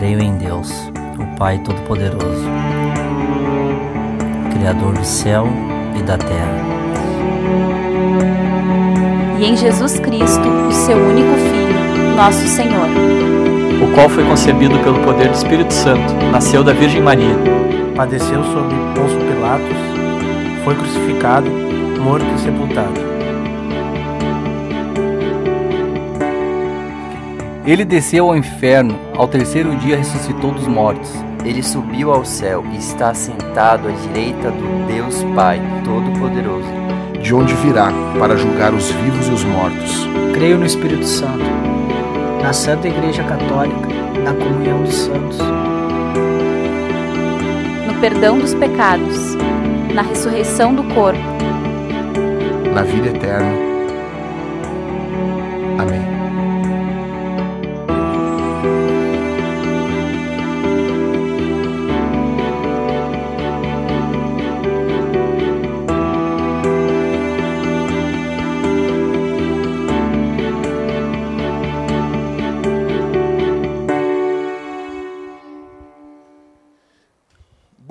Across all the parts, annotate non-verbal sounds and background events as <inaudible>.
Creio em Deus, o Pai Todo-Poderoso, Criador do céu e da terra. E em Jesus Cristo, o seu único Filho, nosso Senhor, o qual foi concebido pelo poder do Espírito Santo, nasceu da Virgem Maria, padeceu sob Pôncio Pilatos, foi crucificado, morto e sepultado. Ele desceu ao inferno, ao terceiro dia ressuscitou dos mortos. Ele subiu ao céu e está sentado à direita do Deus Pai Todo-Poderoso. De onde virá para julgar os vivos e os mortos. Creio no Espírito Santo, na Santa Igreja Católica, na comunhão dos santos, no perdão dos pecados, na ressurreição do corpo, na vida eterna.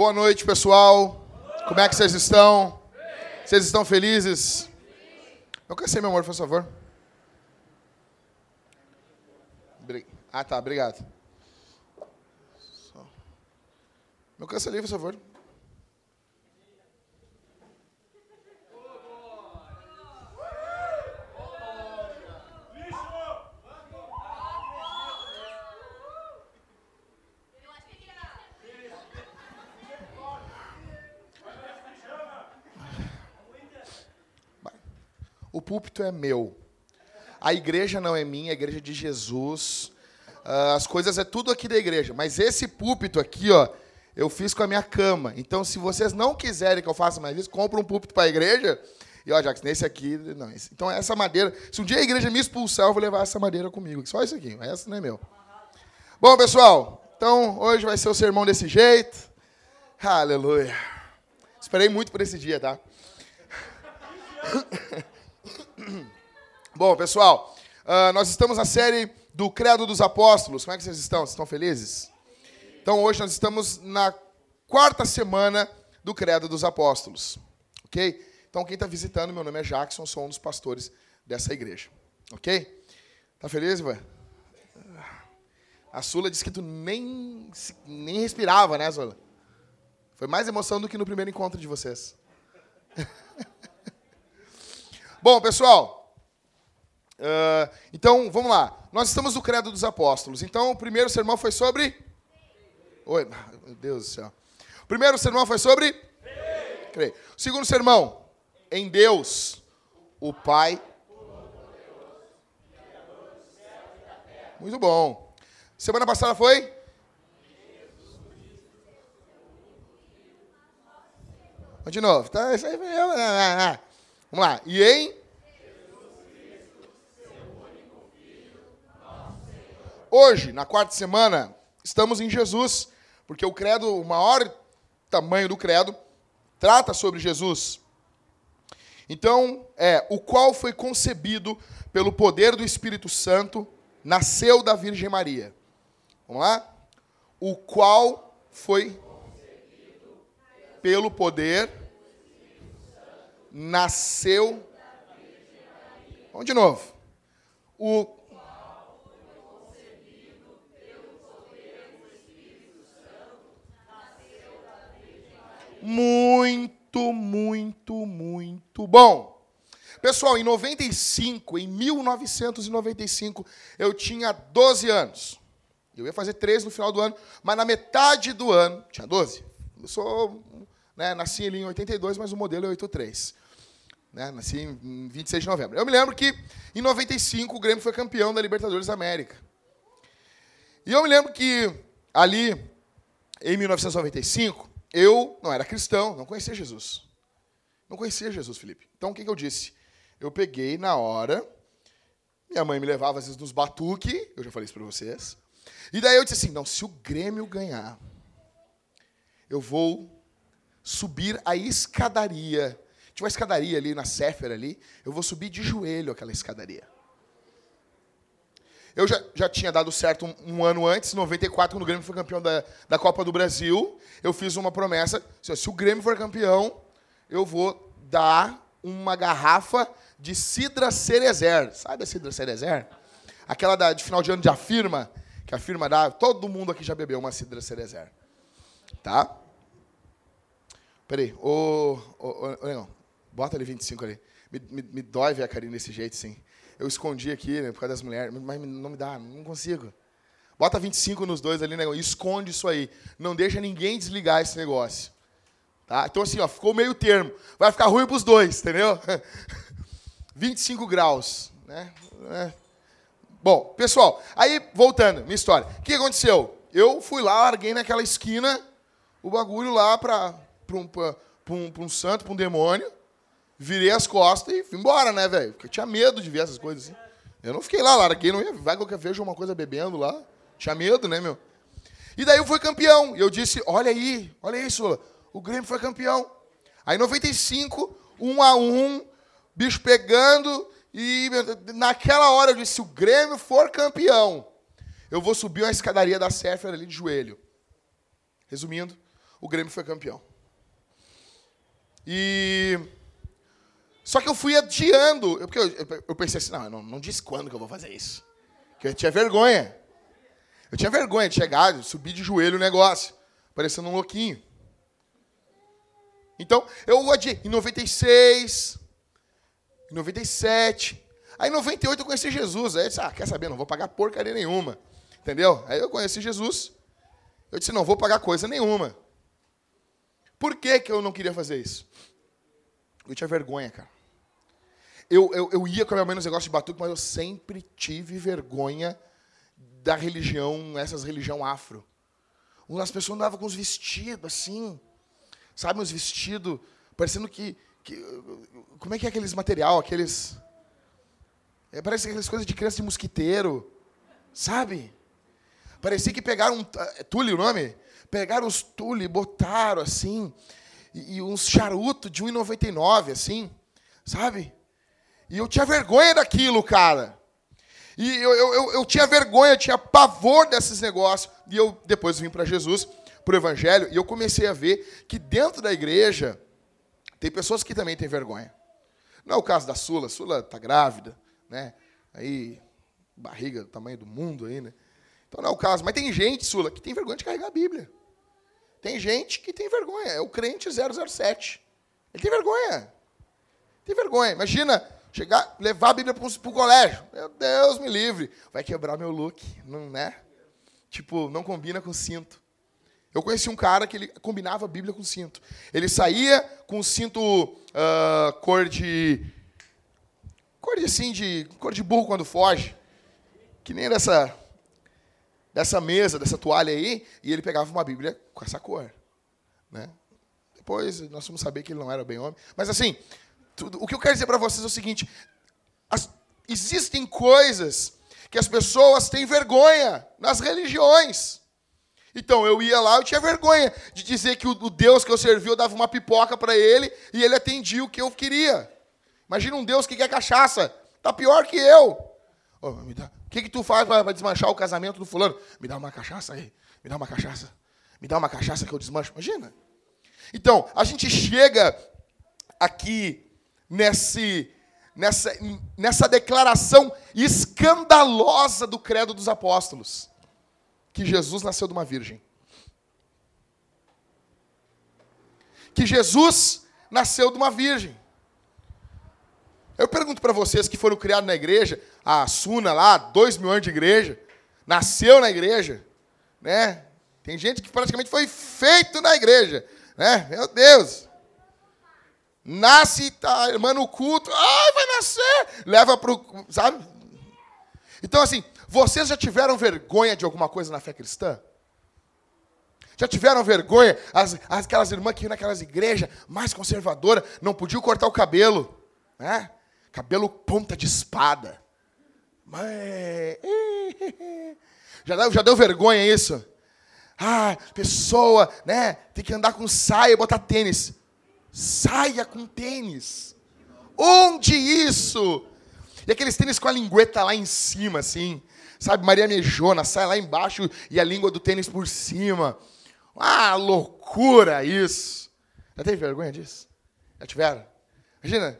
Boa noite, pessoal. Como é que vocês estão? Vocês estão felizes? Eu cansei, meu amor, por favor. Ah, tá, obrigado. Meu cansa por favor. O púlpito é meu. A igreja não é minha, a igreja é de Jesus. Uh, as coisas é tudo aqui da igreja. Mas esse púlpito aqui, ó, eu fiz com a minha cama. Então, se vocês não quiserem que eu faça mais isso, compra um púlpito para a igreja. E, ó, Jackson, nesse aqui, não. Esse, então, essa madeira, se um dia a igreja me expulsar, eu vou levar essa madeira comigo. Só isso aqui, essa não é meu. Bom, pessoal, então, hoje vai ser o sermão desse jeito. Aleluia. Esperei muito por esse dia, tá? <laughs> <coughs> Bom, pessoal, uh, nós estamos na série do Credo dos Apóstolos. Como é que vocês estão? Vocês estão felizes? Então, hoje nós estamos na quarta semana do Credo dos Apóstolos. Ok? Então, quem está visitando, meu nome é Jackson, sou um dos pastores dessa igreja. Ok? Tá feliz, Ivan? A Sula disse que tu nem, nem respirava, né, Sula? Foi mais emoção do que no primeiro encontro de vocês. <laughs> Bom, pessoal, uh, então vamos lá. Nós estamos no Credo dos Apóstolos. Então, o primeiro sermão foi sobre. Oi, meu Deus do céu. O primeiro sermão foi sobre. Creio. O segundo sermão, em Deus, o Pai. Muito bom. Semana passada foi? De novo. Tá, Vamos lá. E em? Hoje, na quarta semana, estamos em Jesus, porque o credo, o maior tamanho do credo, trata sobre Jesus. Então, é o qual foi concebido pelo poder do Espírito Santo, nasceu da Virgem Maria. Vamos lá? O qual foi pelo poder nasceu. Vamos de novo. O Muito, muito, muito bom. Pessoal, em 95, em 1995, eu tinha 12 anos. Eu ia fazer 13 no final do ano, mas na metade do ano, tinha 12. Eu sou, né, nasci ali em 82, mas o modelo é 83. Né? Nasci em 26 de novembro. Eu me lembro que em 95 o Grêmio foi campeão da Libertadores da América. E eu me lembro que ali, em 1995, eu não era cristão, não conhecia Jesus. Não conhecia Jesus, Felipe. Então o que, que eu disse? Eu peguei na hora, minha mãe me levava às vezes nos batuque, eu já falei isso para vocês. E daí eu disse assim: não, se o Grêmio ganhar, eu vou subir a escadaria tinha uma escadaria ali na Sefer ali, eu vou subir de joelho aquela escadaria. eu já, já tinha dado certo um, um ano antes, em 94, quando o Grêmio foi campeão da, da Copa do Brasil. Eu fiz uma promessa: se, o Grêmio for campeão, eu vou dar uma garrafa de Cidra Cerezer. Sabe a Cidra Cerezer? Aquela da, de final de ano de afirma, que a firma dá. Todo mundo aqui já bebeu uma Cidra Cerezer. Tá? Peraí, ô, ô, ô, ô bota ali 25 ali. Me, me, me dói ver a Karine desse jeito, sim. Eu escondi aqui, né, por causa das mulheres, mas não me dá, não consigo. Bota 25 nos dois ali, e esconde isso aí. Não deixa ninguém desligar esse negócio. Tá? Então, assim, ó, ficou meio termo. Vai ficar ruim para os dois, entendeu? <laughs> 25 graus. Né? É. Bom, pessoal, aí voltando, minha história. O que aconteceu? Eu fui lá, larguei naquela esquina o bagulho lá para um, um, um santo, para um demônio. Virei as costas e fui embora, né, velho? Porque eu tinha medo de ver essas coisas assim. Eu não fiquei lá, larguei, não ia. Vai que eu vejo uma coisa bebendo lá. Tinha medo, né, meu? E daí eu fui campeão. E eu disse: olha aí, olha isso, o Grêmio foi campeão. Aí 95, um a um, bicho pegando. E naquela hora eu disse: se o Grêmio for campeão, eu vou subir uma escadaria da Sefer ali de joelho. Resumindo, o Grêmio foi campeão. E só que eu fui adiando, porque eu, eu, pensei assim, não, eu não, não disse quando que eu vou fazer isso. Porque eu tinha vergonha. Eu tinha vergonha de chegar, de subir de joelho o negócio, parecendo um louquinho. Então, eu adiei. Em 96, em 97, aí em 98 eu conheci Jesus. Aí eu disse, ah, quer saber, não vou pagar porcaria nenhuma. Entendeu? Aí eu conheci Jesus. Eu disse, não vou pagar coisa nenhuma. Por que, que eu não queria fazer isso? Eu tinha vergonha, cara eu, eu, eu ia com a minha mãe nos negócios de batuque, mas eu sempre tive vergonha da religião, essas religião afro. As pessoas andavam com os vestidos assim, sabe, uns vestidos, parecendo que, que, Como é que é aqueles material, aqueles. É, parece aquelas coisas de criança de mosquiteiro, sabe? Parecia que pegaram. É tule o nome? Pegaram os tule, botaram assim, e, e uns charutos de 1,99, assim, sabe? E eu tinha vergonha daquilo, cara. E eu, eu, eu, tinha vergonha, eu tinha pavor desses negócios. E eu depois vim para Jesus, para o Evangelho, e eu comecei a ver que dentro da igreja tem pessoas que também têm vergonha. Não é o caso da Sula, a Sula está grávida, né? Aí, barriga do tamanho do mundo aí, né? Então não é o caso. Mas tem gente, Sula, que tem vergonha de carregar a Bíblia. Tem gente que tem vergonha. É o crente 007. Ele tem vergonha. Tem vergonha. Imagina Chegar, levar a Bíblia para o colégio. Meu Deus me livre. Vai quebrar meu look, não né? Tipo, não combina com cinto. Eu conheci um cara que ele combinava a Bíblia com cinto. Ele saía com cinto uh, cor de. cor de assim, de. cor de burro quando foge. Que nem dessa. dessa mesa, dessa toalha aí, e ele pegava uma Bíblia com essa cor. Né? Depois nós vamos saber que ele não era bem homem. Mas assim, o que eu quero dizer para vocês é o seguinte: as, existem coisas que as pessoas têm vergonha nas religiões. Então eu ia lá, eu tinha vergonha de dizer que o, o Deus que eu servia eu dava uma pipoca para ele e ele atendia o que eu queria. Imagina um Deus que quer cachaça, tá pior que eu. Oh, me dá, o que, que tu faz para desmanchar o casamento do fulano? Me dá uma cachaça aí, me dá uma cachaça, me dá uma cachaça que eu desmancho. Imagina. Então, a gente chega aqui nesse, nessa, nessa declaração escandalosa do credo dos apóstolos: que Jesus nasceu de uma virgem. Que Jesus nasceu de uma virgem. Eu pergunto para vocês que foram criados na igreja, a Suna lá, dois mil anos de igreja, nasceu na igreja, né? Tem gente que praticamente foi feito na igreja, né? Meu Deus! Nasce, tá, irmã no culto, ai, vai nascer, leva para o. Sabe? Então, assim, vocês já tiveram vergonha de alguma coisa na fé cristã? Já tiveram vergonha? As, aquelas irmãs que iam naquelas igrejas mais conservadoras, não podiam cortar o cabelo. Né? Cabelo ponta de espada. <laughs> Já deu, já deu vergonha isso? Ah, pessoa, né? Tem que andar com saia e botar tênis. Saia com tênis. Onde isso? E aqueles tênis com a lingueta lá em cima, assim. Sabe, Maria Mejona, sai lá embaixo e a língua do tênis por cima. Ah, loucura isso. Já teve vergonha disso? Já tiveram? Imagina,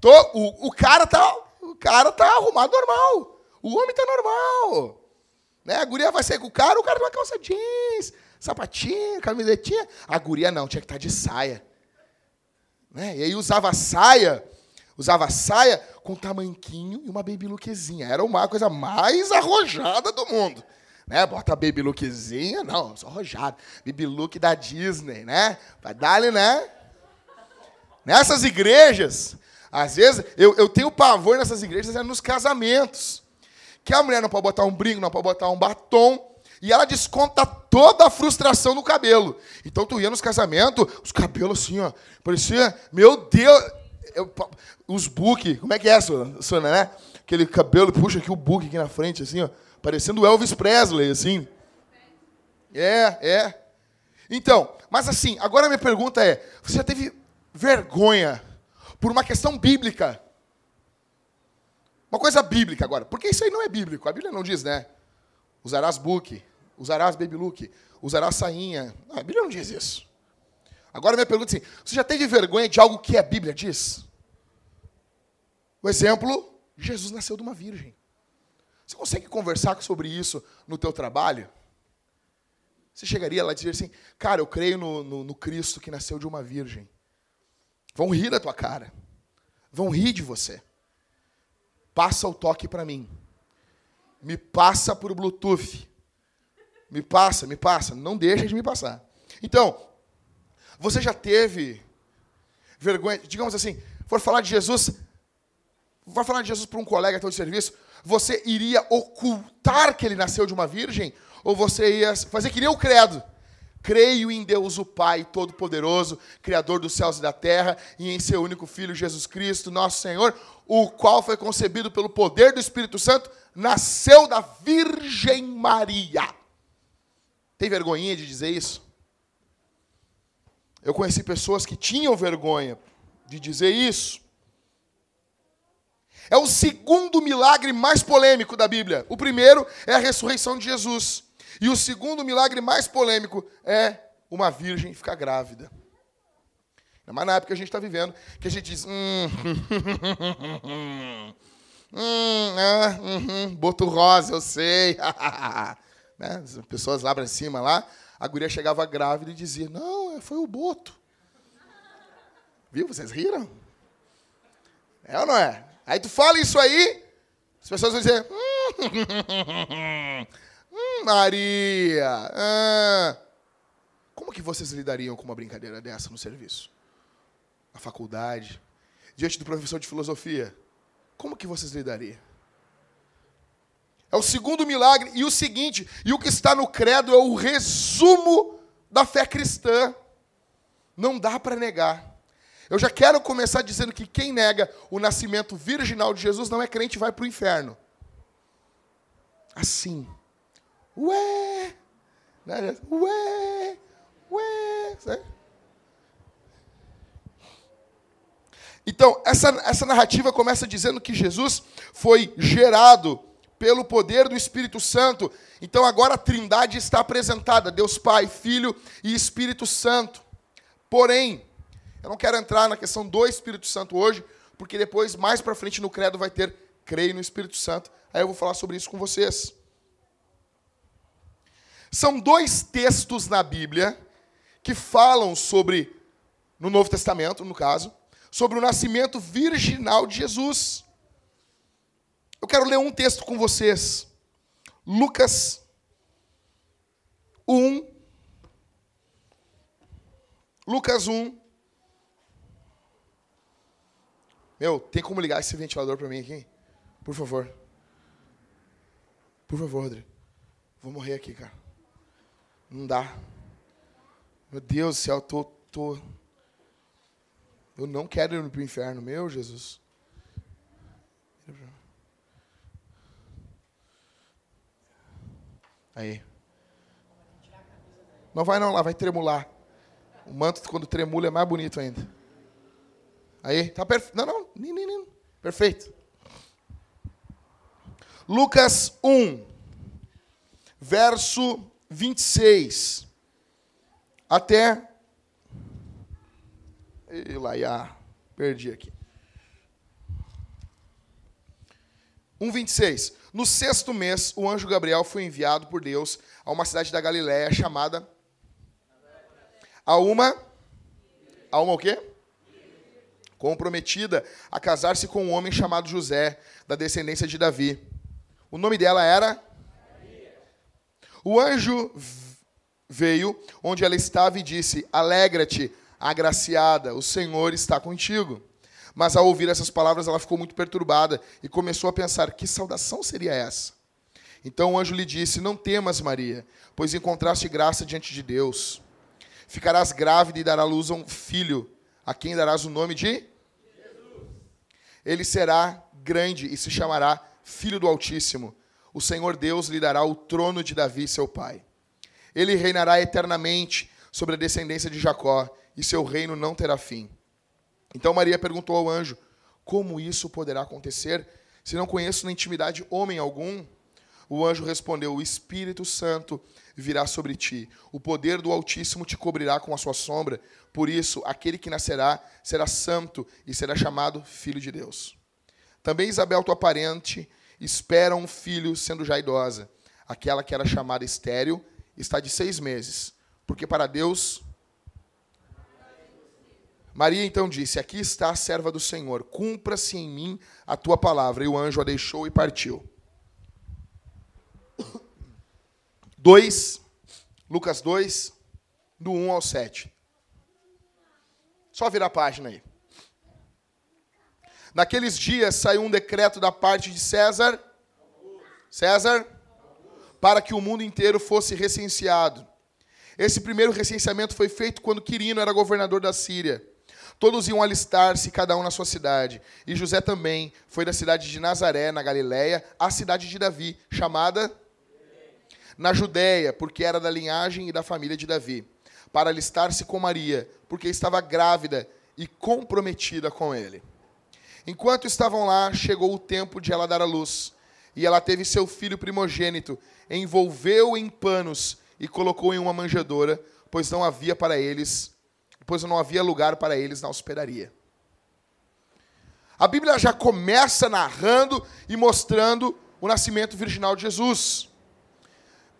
tô, o, o, cara tá, o cara tá arrumado normal. O homem tá normal. Né? A guria vai sair com o cara, o cara tem uma calça jeans, sapatinho, camisetinha. A guria não, tinha que estar tá de saia. Né? E aí usava saia, usava saia com tamanquinho e uma baby lookzinha. Era uma coisa mais arrojada do mundo. Né? Bota baby lookzinha, não, só arrojada. Baby look da Disney, né? Vai dar né? Nessas igrejas, às vezes, eu, eu tenho pavor nessas igrejas é nos casamentos. Que a mulher não pode botar um brinco, não pode botar um batom, e ela desconta toda a frustração no cabelo. Então tu ia nos casamentos, os cabelos assim, ó. Parecia, meu Deus. Eu, os book, como é que é, Sônia, né? Aquele cabelo, puxa aqui o book aqui na frente, assim, ó. Parecendo Elvis Presley, assim. É, é. Então, mas assim, agora minha pergunta é: você já teve vergonha por uma questão bíblica? Uma coisa bíblica agora, porque isso aí não é bíblico, a Bíblia não diz, né? Usarás book, usarás baby look, usarás sainha. Não, a Bíblia não diz isso. Agora minha pergunta é assim: você já teve vergonha de algo que a Bíblia diz? O exemplo, Jesus nasceu de uma virgem. Você consegue conversar sobre isso no teu trabalho? Você chegaria lá e dizer assim, cara, eu creio no, no, no Cristo que nasceu de uma virgem. Vão rir da tua cara. Vão rir de você. Passa o toque para mim. Me passa por Bluetooth. Me passa, me passa. Não deixa de me passar. Então, você já teve vergonha, digamos assim, for falar de Jesus, for falar de Jesus para um colega teu de serviço, você iria ocultar que ele nasceu de uma virgem? Ou você ia fazer que nem o credo? Creio em Deus o Pai Todo-Poderoso, Criador dos céus e da terra, e em seu único Filho Jesus Cristo, nosso Senhor, o qual foi concebido pelo poder do Espírito Santo, nasceu da Virgem Maria. Tem vergonhinha de dizer isso? Eu conheci pessoas que tinham vergonha de dizer isso. É o segundo milagre mais polêmico da Bíblia. O primeiro é a ressurreição de Jesus. E o segundo milagre mais polêmico é uma virgem ficar grávida. Mas na época que a gente está vivendo, que a gente diz. Hum, <laughs> hum, ah, hum, boto rosa, eu sei. <laughs> né? As pessoas lá para cima lá, a guria chegava grávida e dizia: Não, foi o boto. Viu? Vocês riram? É ou não é? Aí tu fala isso aí, as pessoas vão dizer. Hum, <laughs> Hum, Maria! Ah. Como que vocês lidariam com uma brincadeira dessa no serviço? Na faculdade? Diante do professor de filosofia? Como que vocês lidariam? É o segundo milagre. E o seguinte, e o que está no credo é o resumo da fé cristã. Não dá para negar. Eu já quero começar dizendo que quem nega o nascimento virginal de Jesus não é crente e vai para o inferno. Assim. Ué! Né? Ué! Ué! Então, essa, essa narrativa começa dizendo que Jesus foi gerado pelo poder do Espírito Santo. Então, agora a trindade está apresentada: Deus Pai, Filho e Espírito Santo. Porém, eu não quero entrar na questão do Espírito Santo hoje, porque depois, mais para frente no credo, vai ter creio no Espírito Santo. Aí eu vou falar sobre isso com vocês. São dois textos na Bíblia que falam sobre, no Novo Testamento, no caso, sobre o nascimento virginal de Jesus. Eu quero ler um texto com vocês. Lucas 1. Lucas 1. Meu, tem como ligar esse ventilador para mim aqui? Por favor. Por favor, Rodrigo. Vou morrer aqui, cara. Não dá. Meu Deus do céu, eu tô, tô. Eu não quero ir para o inferno, meu Jesus. Aí. Não vai não lá, vai tremular. O manto, quando tremula, é mais bonito ainda. Aí, tá perfeito. Não, não, nem, nem, nem. Perfeito. Lucas 1, verso 26. Até. Ilaiá, perdi aqui. 1,26. No sexto mês, o anjo Gabriel foi enviado por Deus a uma cidade da Galiléia chamada. A uma. A uma o quê? Comprometida a casar-se com um homem chamado José, da descendência de Davi. O nome dela era. O anjo veio onde ela estava e disse: Alegra-te, agraciada, o Senhor está contigo. Mas ao ouvir essas palavras, ela ficou muito perturbada e começou a pensar: que saudação seria essa? Então o anjo lhe disse: Não temas, Maria, pois encontraste graça diante de Deus. Ficarás grávida e darás luz a um filho, a quem darás o nome de Jesus. Ele será grande e se chamará Filho do Altíssimo. O Senhor Deus lhe dará o trono de Davi, seu pai. Ele reinará eternamente sobre a descendência de Jacó, e seu reino não terá fim. Então Maria perguntou ao anjo: Como isso poderá acontecer, se não conheço na intimidade homem algum? O anjo respondeu: O Espírito Santo virá sobre ti, o poder do Altíssimo te cobrirá com a sua sombra. Por isso, aquele que nascerá será santo e será chamado Filho de Deus. Também Isabel, tua parente, espera um filho, sendo já idosa. Aquela que era chamada estéril está de seis meses, porque para Deus Maria então disse: Aqui está a serva do Senhor, cumpra-se em mim a tua palavra. E o anjo a deixou e partiu. 2, Lucas 2, do 1 ao 7. Só virar a página aí. Naqueles dias saiu um decreto da parte de César, César, para que o mundo inteiro fosse recenseado. Esse primeiro recenseamento foi feito quando Quirino era governador da Síria. Todos iam alistar-se, cada um na sua cidade. E José também foi da cidade de Nazaré, na Galiléia, à cidade de Davi, chamada na Judéia, porque era da linhagem e da família de Davi, para alistar-se com Maria, porque estava grávida e comprometida com ele. Enquanto estavam lá, chegou o tempo de ela dar à luz, e ela teve seu filho primogênito, envolveu em panos e colocou em uma manjedoura, pois não havia para eles pois não havia lugar para eles na hospedaria. A Bíblia já começa narrando e mostrando o nascimento virginal de Jesus.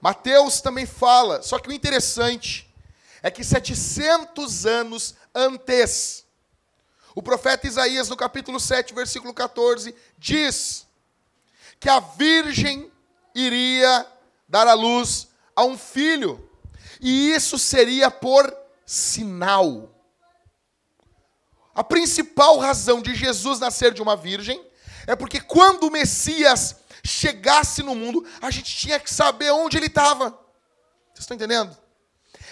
Mateus também fala, só que o interessante é que 700 anos antes, o profeta Isaías, no capítulo 7, versículo 14, diz que a virgem iria dar à luz a um filho, e isso seria por sinal. A principal razão de Jesus nascer de uma virgem é porque quando o Messias chegasse no mundo, a gente tinha que saber onde ele estava. Vocês estão entendendo?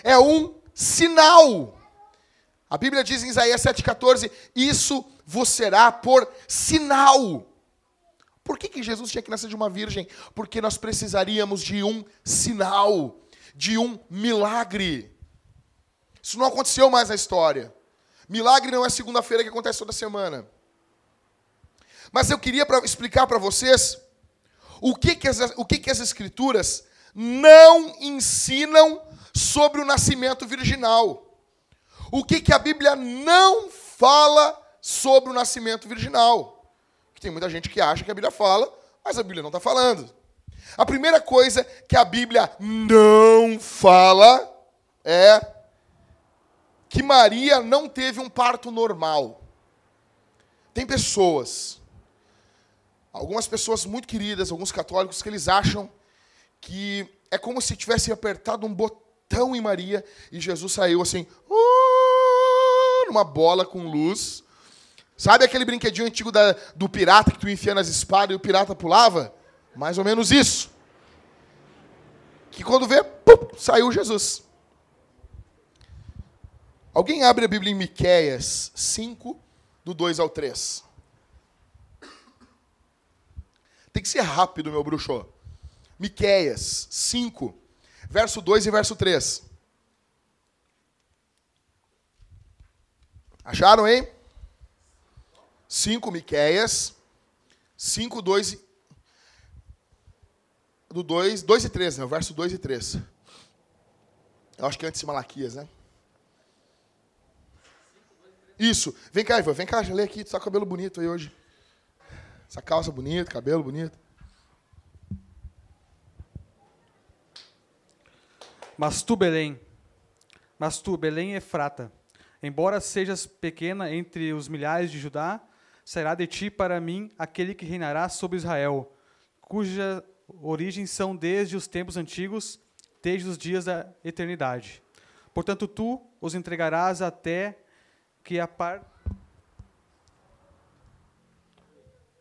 É um sinal. A Bíblia diz em Isaías 7,14: Isso vos será por sinal. Por que, que Jesus tinha que nascer de uma virgem? Porque nós precisaríamos de um sinal, de um milagre. Isso não aconteceu mais na história. Milagre não é segunda-feira que acontece toda semana. Mas eu queria explicar para vocês o, que, que, as, o que, que as Escrituras não ensinam sobre o nascimento virginal. O que, que a Bíblia não fala sobre o nascimento virginal. Tem muita gente que acha que a Bíblia fala, mas a Bíblia não está falando. A primeira coisa que a Bíblia não fala é que Maria não teve um parto normal. Tem pessoas, algumas pessoas muito queridas, alguns católicos, que eles acham que é como se tivesse apertado um botão em Maria e Jesus saiu assim, uh, numa bola com luz. Sabe aquele brinquedinho antigo da, do pirata que tu enfia nas espadas e o pirata pulava? Mais ou menos isso. Que quando vê, pum, saiu Jesus. Alguém abre a Bíblia em Miquéias 5, do 2 ao 3. Tem que ser rápido, meu bruxo. Miquéias 5, verso 2 e verso 3. Acharam, hein? 5 Miquéias 5, 2 e... do 2, 2 e 3, né? O verso 2 e 3. Eu acho que é antes de Malaquias, né? Isso. Vem cá, Ivan, vem cá, já lê aqui, tu tá com cabelo bonito aí hoje. Essa calça bonita, cabelo bonito. Mas tu, Belém, mas tu, Belém Efrata, embora sejas pequena entre os milhares de Judá, será de ti para mim aquele que reinará sobre Israel, cuja origem são desde os tempos antigos, desde os dias da eternidade. Portanto, tu os entregarás até que a par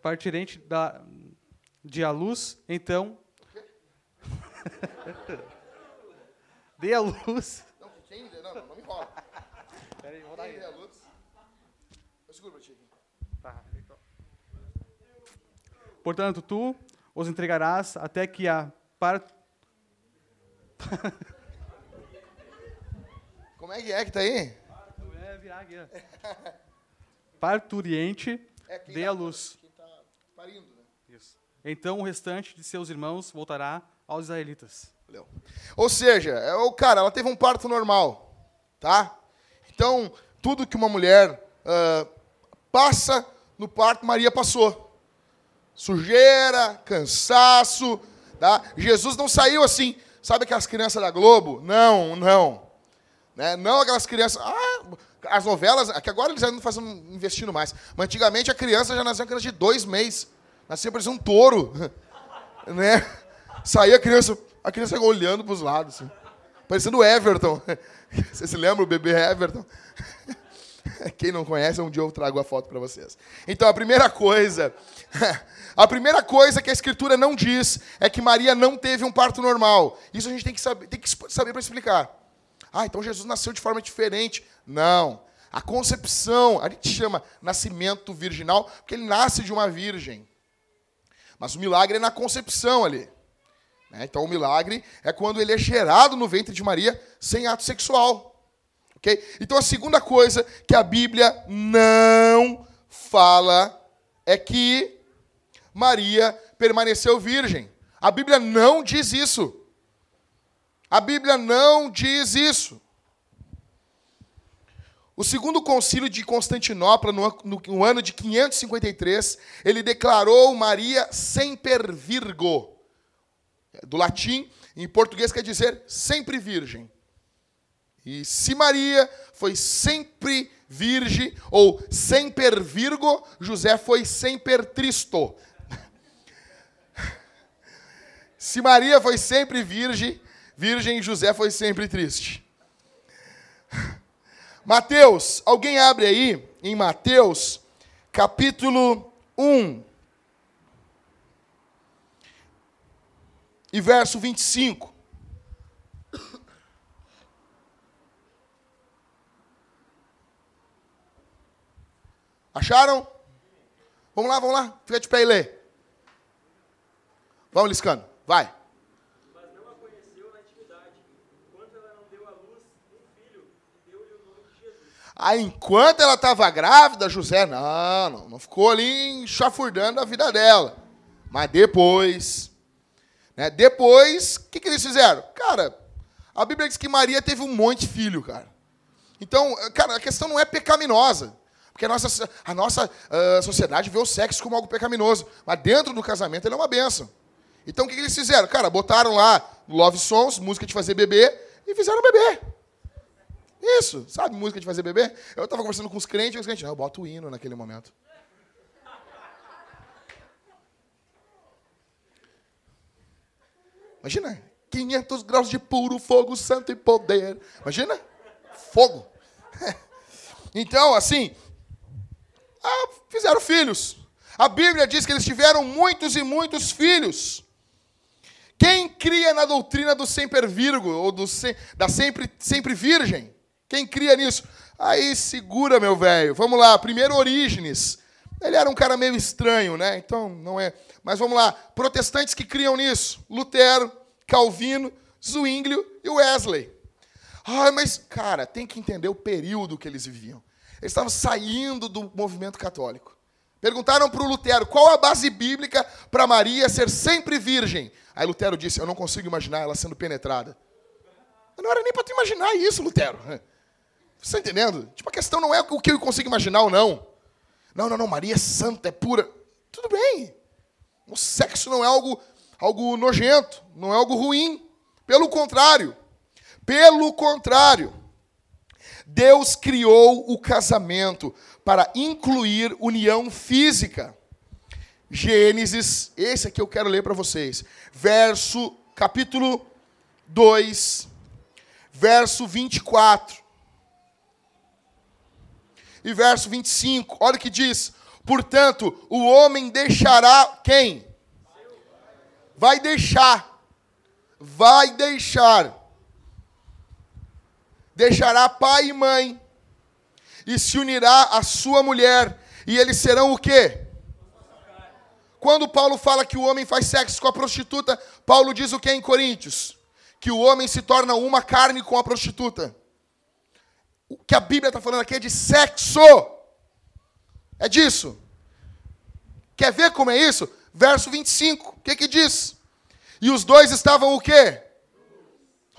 partirente da de a luz, então <laughs> dê a luz. Não, quem? Não, não, não me enrola. Peraí, vou Quem dê a luz? Eu seguro pra ti aqui. Portanto, tu os entregarás até que a par Como é que é que tá aí? É, virar aqui, ó. <laughs> parturiente É dê tá- a luz. Quem tá parindo, né? Isso. Então o restante de seus irmãos voltará aos israelitas. Valeu. Ou seja, é o cara, ela teve um parto normal, tá? Então, tudo que uma mulher ah, passa no parto, Maria passou. Sujeira, cansaço, tá? Jesus não saiu assim, sabe aquelas crianças da Globo? Não, não. Né? Não aquelas crianças. Ah, as novelas, que agora eles ainda estão investindo mais. Mas antigamente a criança já nascia criança de dois meses. Nascia parecia um touro. <laughs> né? Saía a criança, a criança olhando para os lados, assim, parecendo o Everton. <laughs> Você se lembra o bebê Everton? <laughs> Quem não conhece, um dia eu trago a foto para vocês. Então, a primeira coisa, a primeira coisa que a Escritura não diz é que Maria não teve um parto normal. Isso a gente tem que saber, tem que saber para explicar. Ah, então Jesus nasceu de forma diferente. Não. A concepção, a gente chama nascimento virginal, porque ele nasce de uma virgem. Mas o milagre é na concepção ali. Né? Então, o milagre é quando ele é gerado no ventre de Maria sem ato sexual. ok? Então, a segunda coisa que a Bíblia não fala é que Maria permaneceu virgem. A Bíblia não diz isso. A Bíblia não diz isso. O segundo concílio de Constantinopla, no, no, no, ano de 553, ele declarou Maria semper virgo. Do latim, em português quer dizer sempre virgem. E se Maria foi sempre virgem, ou semper virgo, José foi semper tristo. <laughs> Se Maria foi sempre virgem, virgem, José foi sempre triste. <laughs> Mateus, alguém abre aí em Mateus, capítulo 1, e verso 25. Acharam? Vamos lá, vamos lá. Fica de pé e lê. Vamos, Liscano. Vai. Aí, enquanto ela estava grávida, José, não, não, não ficou ali enxafurdando a vida dela. Mas depois, né, depois, o que, que eles fizeram? Cara, a Bíblia diz que Maria teve um monte de filho, cara. Então, cara, a questão não é pecaminosa. Porque a nossa, a nossa uh, sociedade vê o sexo como algo pecaminoso. Mas dentro do casamento ele é uma benção. Então, o que, que eles fizeram? Cara, botaram lá Love Songs, música de fazer bebê, e fizeram bebê. Isso, sabe, música de fazer bebê? Eu estava conversando com os crentes, e os crentes, não, eu boto o hino naquele momento. Imagina, 500 graus de puro fogo, santo e poder. Imagina, fogo. <laughs> Então, assim, ah, fizeram filhos. A Bíblia diz que eles tiveram muitos e muitos filhos. Quem cria na doutrina do sempre virgo, ou do, da sempre, sempre virgem? Quem cria nisso? Aí segura, meu velho. Vamos lá. Primeiro, Orígenes. Ele era um cara meio estranho, né? Então, não é. Mas vamos lá. Protestantes que criam nisso: Lutero, Calvino, Zwinglio e Wesley. Ah, mas, cara, tem que entender o período que eles viviam. Eles estavam saindo do movimento católico. Perguntaram para o Lutero qual a base bíblica para Maria ser sempre virgem. Aí Lutero disse: Eu não consigo imaginar ela sendo penetrada. Não era nem para tu imaginar isso, Lutero. Você está entendendo? Tipo, a questão não é o que eu consigo imaginar ou não. Não, não, não, Maria é santa, é pura. Tudo bem. O sexo não é algo, algo nojento, não é algo ruim. Pelo contrário. Pelo contrário. Deus criou o casamento para incluir união física. Gênesis, esse aqui eu quero ler para vocês. Verso, capítulo 2, verso 24. E verso 25, olha o que diz: Portanto, o homem deixará quem? Vai deixar. Vai deixar deixará pai e mãe e se unirá à sua mulher, e eles serão o quê? Quando Paulo fala que o homem faz sexo com a prostituta, Paulo diz o que em Coríntios? Que o homem se torna uma carne com a prostituta. O que a Bíblia está falando aqui é de sexo. É disso. Quer ver como é isso? Verso 25. O que que diz? E os dois estavam o quê?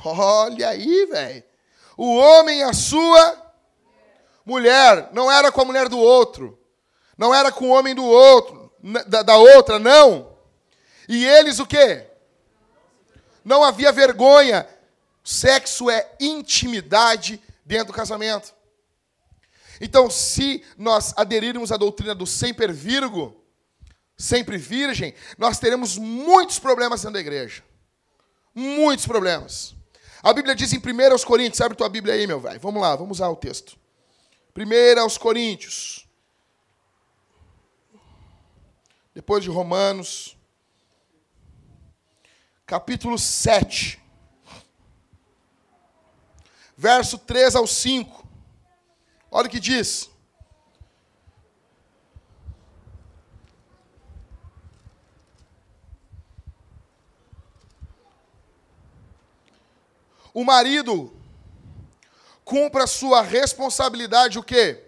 Olha aí, velho o homem a sua mulher. Não era com a mulher do outro. Não era com o homem do outro, da, da outra, não. E eles o quê? Não havia vergonha. Sexo é intimidade dentro do casamento. Então, se nós aderirmos à doutrina do sempre virgo, sempre virgem, nós teremos muitos problemas dentro da igreja. Muitos problemas. A Bíblia diz em 1 Coríntios, abre tua Bíblia aí, meu velho. Vamos lá, vamos usar o texto. 1 Coríntios. Depois de Romanos. Capítulo 7. Verso 3 ao 5. Olha o que diz. O marido cumpra sua responsabilidade o quê?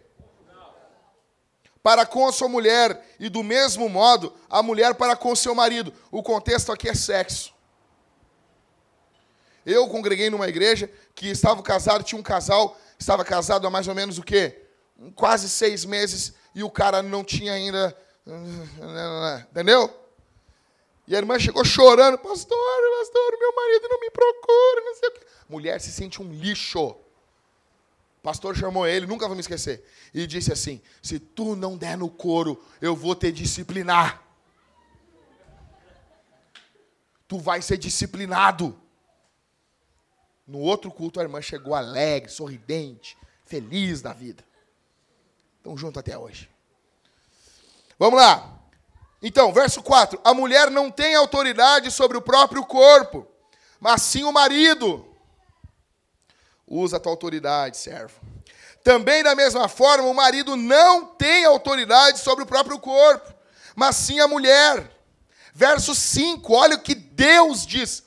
Para com a sua mulher e do mesmo modo a mulher para com o seu marido. O contexto aqui é sexo. Eu congreguei numa igreja que estava casado, tinha um casal, estava casado há mais ou menos o quê? Quase seis meses e o cara não tinha ainda. Entendeu? E a irmã chegou chorando, pastor, pastor, meu marido não me procura, não sei o quê. Mulher se sente um lixo. Pastor chamou ele, nunca vou me esquecer, e disse assim: se tu não der no couro, eu vou te disciplinar. Tu vai ser disciplinado. No outro culto, a irmã chegou alegre, sorridente, feliz da vida. Estão juntos até hoje. Vamos lá. Então, verso 4: A mulher não tem autoridade sobre o próprio corpo, mas sim o marido. Usa a tua autoridade, servo. Também, da mesma forma, o marido não tem autoridade sobre o próprio corpo, mas sim a mulher. Verso 5, olha o que Deus diz: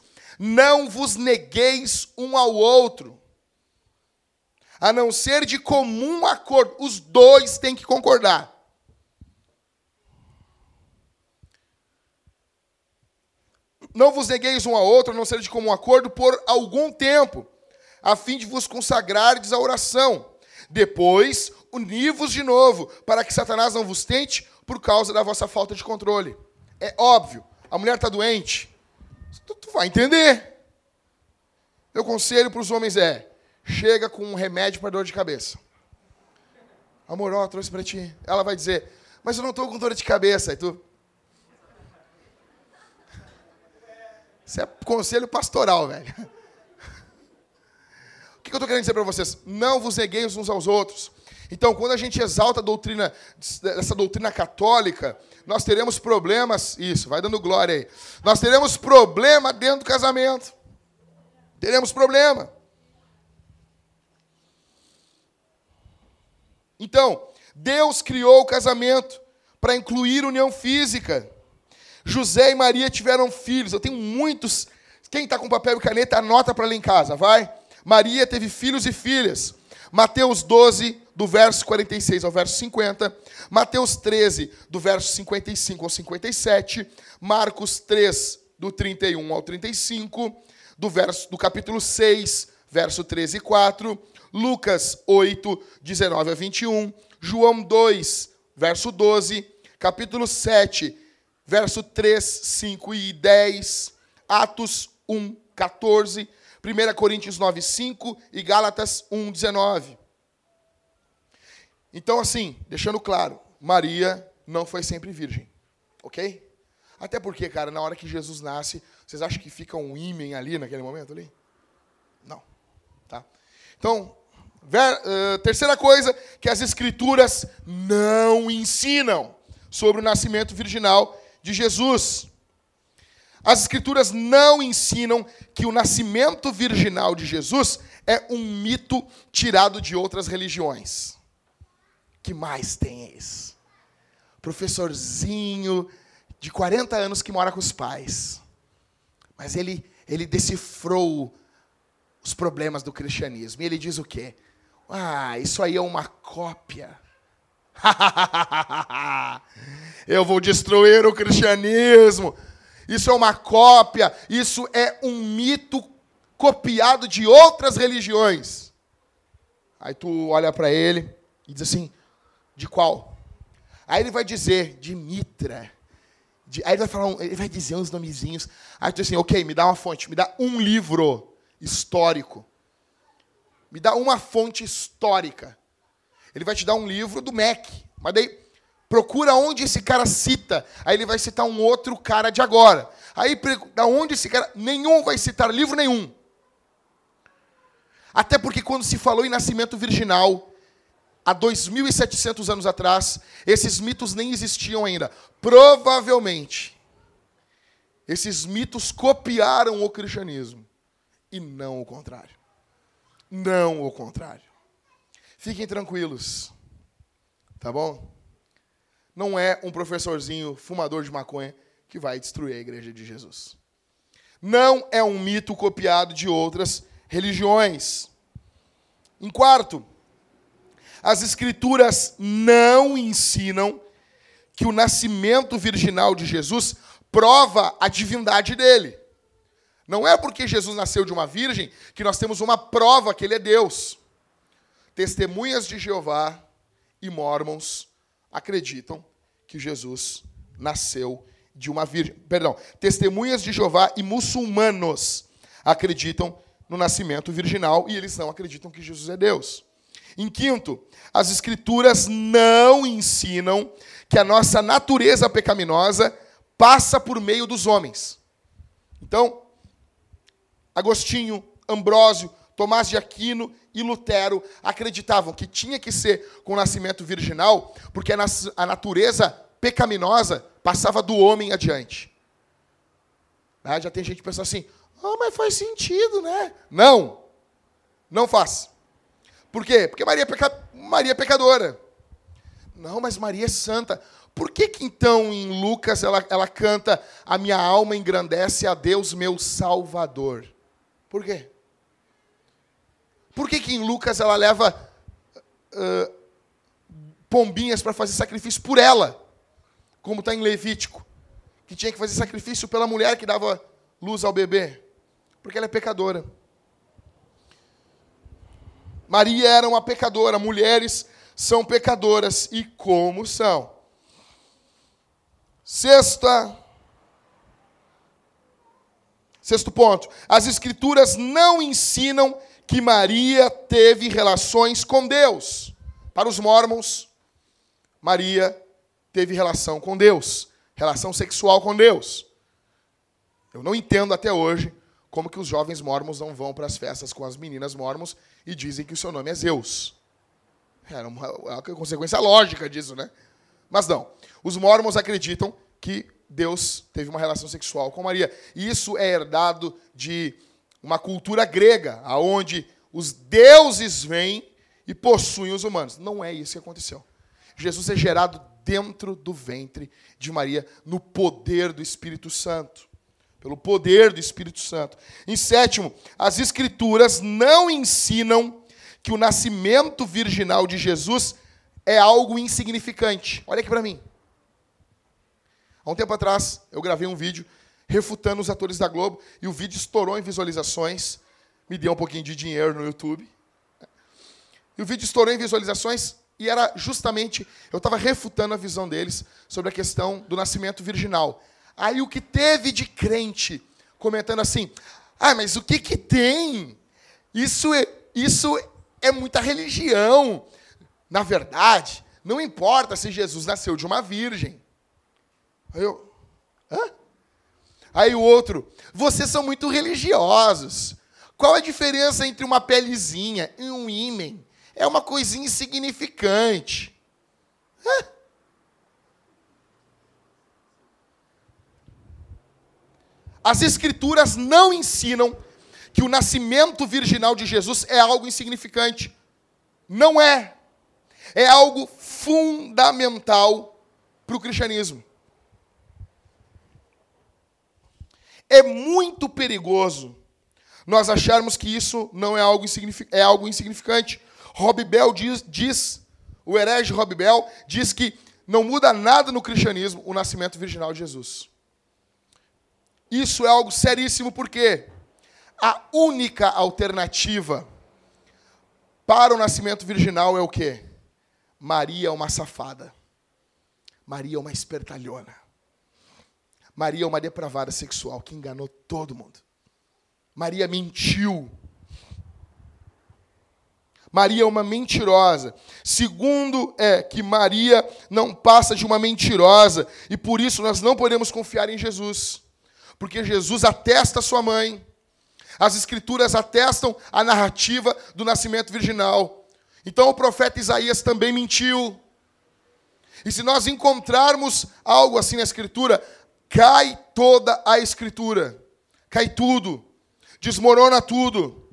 Não vos negueis um ao outro, a não ser de comum acordo. Os dois têm que concordar. Não vos negueis um ao outro, a não ser de comum acordo, por algum tempo, a fim de vos consagrardes à oração. Depois, uni-vos de novo, para que Satanás não vos tente por causa da vossa falta de controle. É óbvio, a mulher está doente. Tu, vai entender. Meu conselho para os homens é: chega com um remédio para dor de cabeça. Amor, ó, trouxe para ti. Ela vai dizer, mas eu não estou com dor de cabeça. Aí tu, Isso é conselho pastoral, velho. O que eu estou querendo dizer para vocês? Não vos negueis uns aos outros. Então, quando a gente exalta a doutrina, essa doutrina católica, nós teremos problemas. Isso, vai dando glória aí. Nós teremos problema dentro do casamento. Teremos problema. Então, Deus criou o casamento para incluir união física. José e Maria tiveram filhos. Eu tenho muitos. Quem está com papel e caneta, anota para ler em casa, vai. Maria teve filhos e filhas. Mateus 12, do verso 46 ao verso 50, Mateus 13, do verso 55 ao 57, Marcos 3, do 31 ao 35, do verso do capítulo 6, verso 13 e 4, Lucas 8, 19 a 21, João 2, verso 12, capítulo 7, verso 3, 5 e 10, Atos 1, 14, 1 Coríntios 9, 5 e Gálatas 1, 19. Então, assim, deixando claro, Maria não foi sempre virgem, ok? Até porque, cara, na hora que Jesus nasce, vocês acham que fica um ímã ali naquele momento ali? Não, tá? Então, ver, uh, terceira coisa que as escrituras não ensinam sobre o nascimento virginal de Jesus. As escrituras não ensinam que o nascimento virginal de Jesus é um mito tirado de outras religiões que mais tem esse? Professorzinho de 40 anos que mora com os pais. Mas ele, ele decifrou os problemas do cristianismo. E ele diz o quê? Ah, isso aí é uma cópia. <laughs> Eu vou destruir o cristianismo. Isso é uma cópia. Isso é um mito copiado de outras religiões. Aí tu olha para ele e diz assim: de qual? Aí ele vai dizer de Mitra. De, aí ele vai, falar, ele vai dizer uns nomezinhos. Aí tu diz assim, ok, me dá uma fonte, me dá um livro histórico. Me dá uma fonte histórica. Ele vai te dar um livro do MEC. Mas daí, procura onde esse cara cita. Aí ele vai citar um outro cara de agora. Aí, da onde esse cara... Nenhum vai citar livro nenhum. Até porque quando se falou em nascimento virginal, há 2.700 anos atrás, esses mitos nem existiam ainda. Provavelmente, esses mitos copiaram o cristianismo e não o contrário. Não o contrário. Fiquem tranquilos, tá bom? Não é um professorzinho fumador de maconha que vai destruir a igreja de Jesus. Não é um mito copiado de outras religiões. Em quarto, as Escrituras não ensinam que o nascimento virginal de Jesus prova a divindade dele. Não é porque Jesus nasceu de uma virgem que nós temos uma prova que ele é Deus. Testemunhas de Jeová e mormons acreditam que Jesus nasceu de uma virgem. Perdão, testemunhas de Jeová e muçulmanos acreditam no nascimento virginal e eles não acreditam que Jesus é Deus. Em quinto, as Escrituras não ensinam que a nossa natureza pecaminosa passa por meio dos homens. Então, Agostinho, Ambrósio, Tomás de Aquino e Lutero acreditavam que tinha que ser com o nascimento virginal, porque a natureza pecaminosa passava do homem adiante. Ah, já tem gente que pensa assim, ah, mas faz sentido, né? Não, não faz. Por quê? Porque Maria é, peca... Maria é pecadora. Não, mas Maria é santa. Por que, que então em Lucas ela, ela canta A minha alma engrandece a Deus, meu Salvador? Por quê? Por que, que em Lucas ela leva uh, pombinhas para fazer sacrifício por ela? Como está em Levítico, que tinha que fazer sacrifício pela mulher que dava luz ao bebê? Porque ela é pecadora. Maria era uma pecadora, mulheres são pecadoras e como são. Sexta Sexto ponto. As escrituras não ensinam que Maria teve relações com Deus. Para os mormons, Maria teve relação com Deus, relação sexual com Deus. Eu não entendo até hoje como que os jovens mormons não vão para as festas com as meninas mormons e dizem que o seu nome é Zeus. É uma, é uma consequência lógica disso, né? Mas não. Os mormons acreditam que Deus teve uma relação sexual com Maria. E isso é herdado de uma cultura grega, aonde os deuses vêm e possuem os humanos. Não é isso que aconteceu. Jesus é gerado dentro do ventre de Maria, no poder do Espírito Santo pelo poder do Espírito Santo. Em sétimo, as Escrituras não ensinam que o nascimento virginal de Jesus é algo insignificante. Olha aqui para mim. Há um tempo atrás, eu gravei um vídeo refutando os atores da Globo e o vídeo estourou em visualizações. Me deu um pouquinho de dinheiro no YouTube. E o vídeo estourou em visualizações e era justamente, eu estava refutando a visão deles sobre a questão do nascimento virginal. Aí o que teve de crente comentando assim: ah, mas o que, que tem? Isso é, isso é muita religião. Na verdade, não importa se Jesus nasceu de uma virgem. Aí eu, hã? Aí o outro, vocês são muito religiosos. Qual a diferença entre uma pelezinha e um ímen? É uma coisinha insignificante. Hã? As Escrituras não ensinam que o nascimento virginal de Jesus é algo insignificante. Não é. É algo fundamental para o cristianismo. É muito perigoso nós acharmos que isso não é algo, é algo insignificante. Rob Bell diz, diz, o herege Rob Bell, diz que não muda nada no cristianismo o nascimento virginal de Jesus. Isso é algo seríssimo, porque a única alternativa para o nascimento virginal é o quê? Maria é uma safada. Maria é uma espertalhona. Maria é uma depravada sexual que enganou todo mundo. Maria mentiu. Maria é uma mentirosa. Segundo é que Maria não passa de uma mentirosa e por isso nós não podemos confiar em Jesus. Porque Jesus atesta sua mãe. As escrituras atestam a narrativa do nascimento virginal. Então o profeta Isaías também mentiu. E se nós encontrarmos algo assim na escritura, cai toda a escritura. Cai tudo. Desmorona tudo.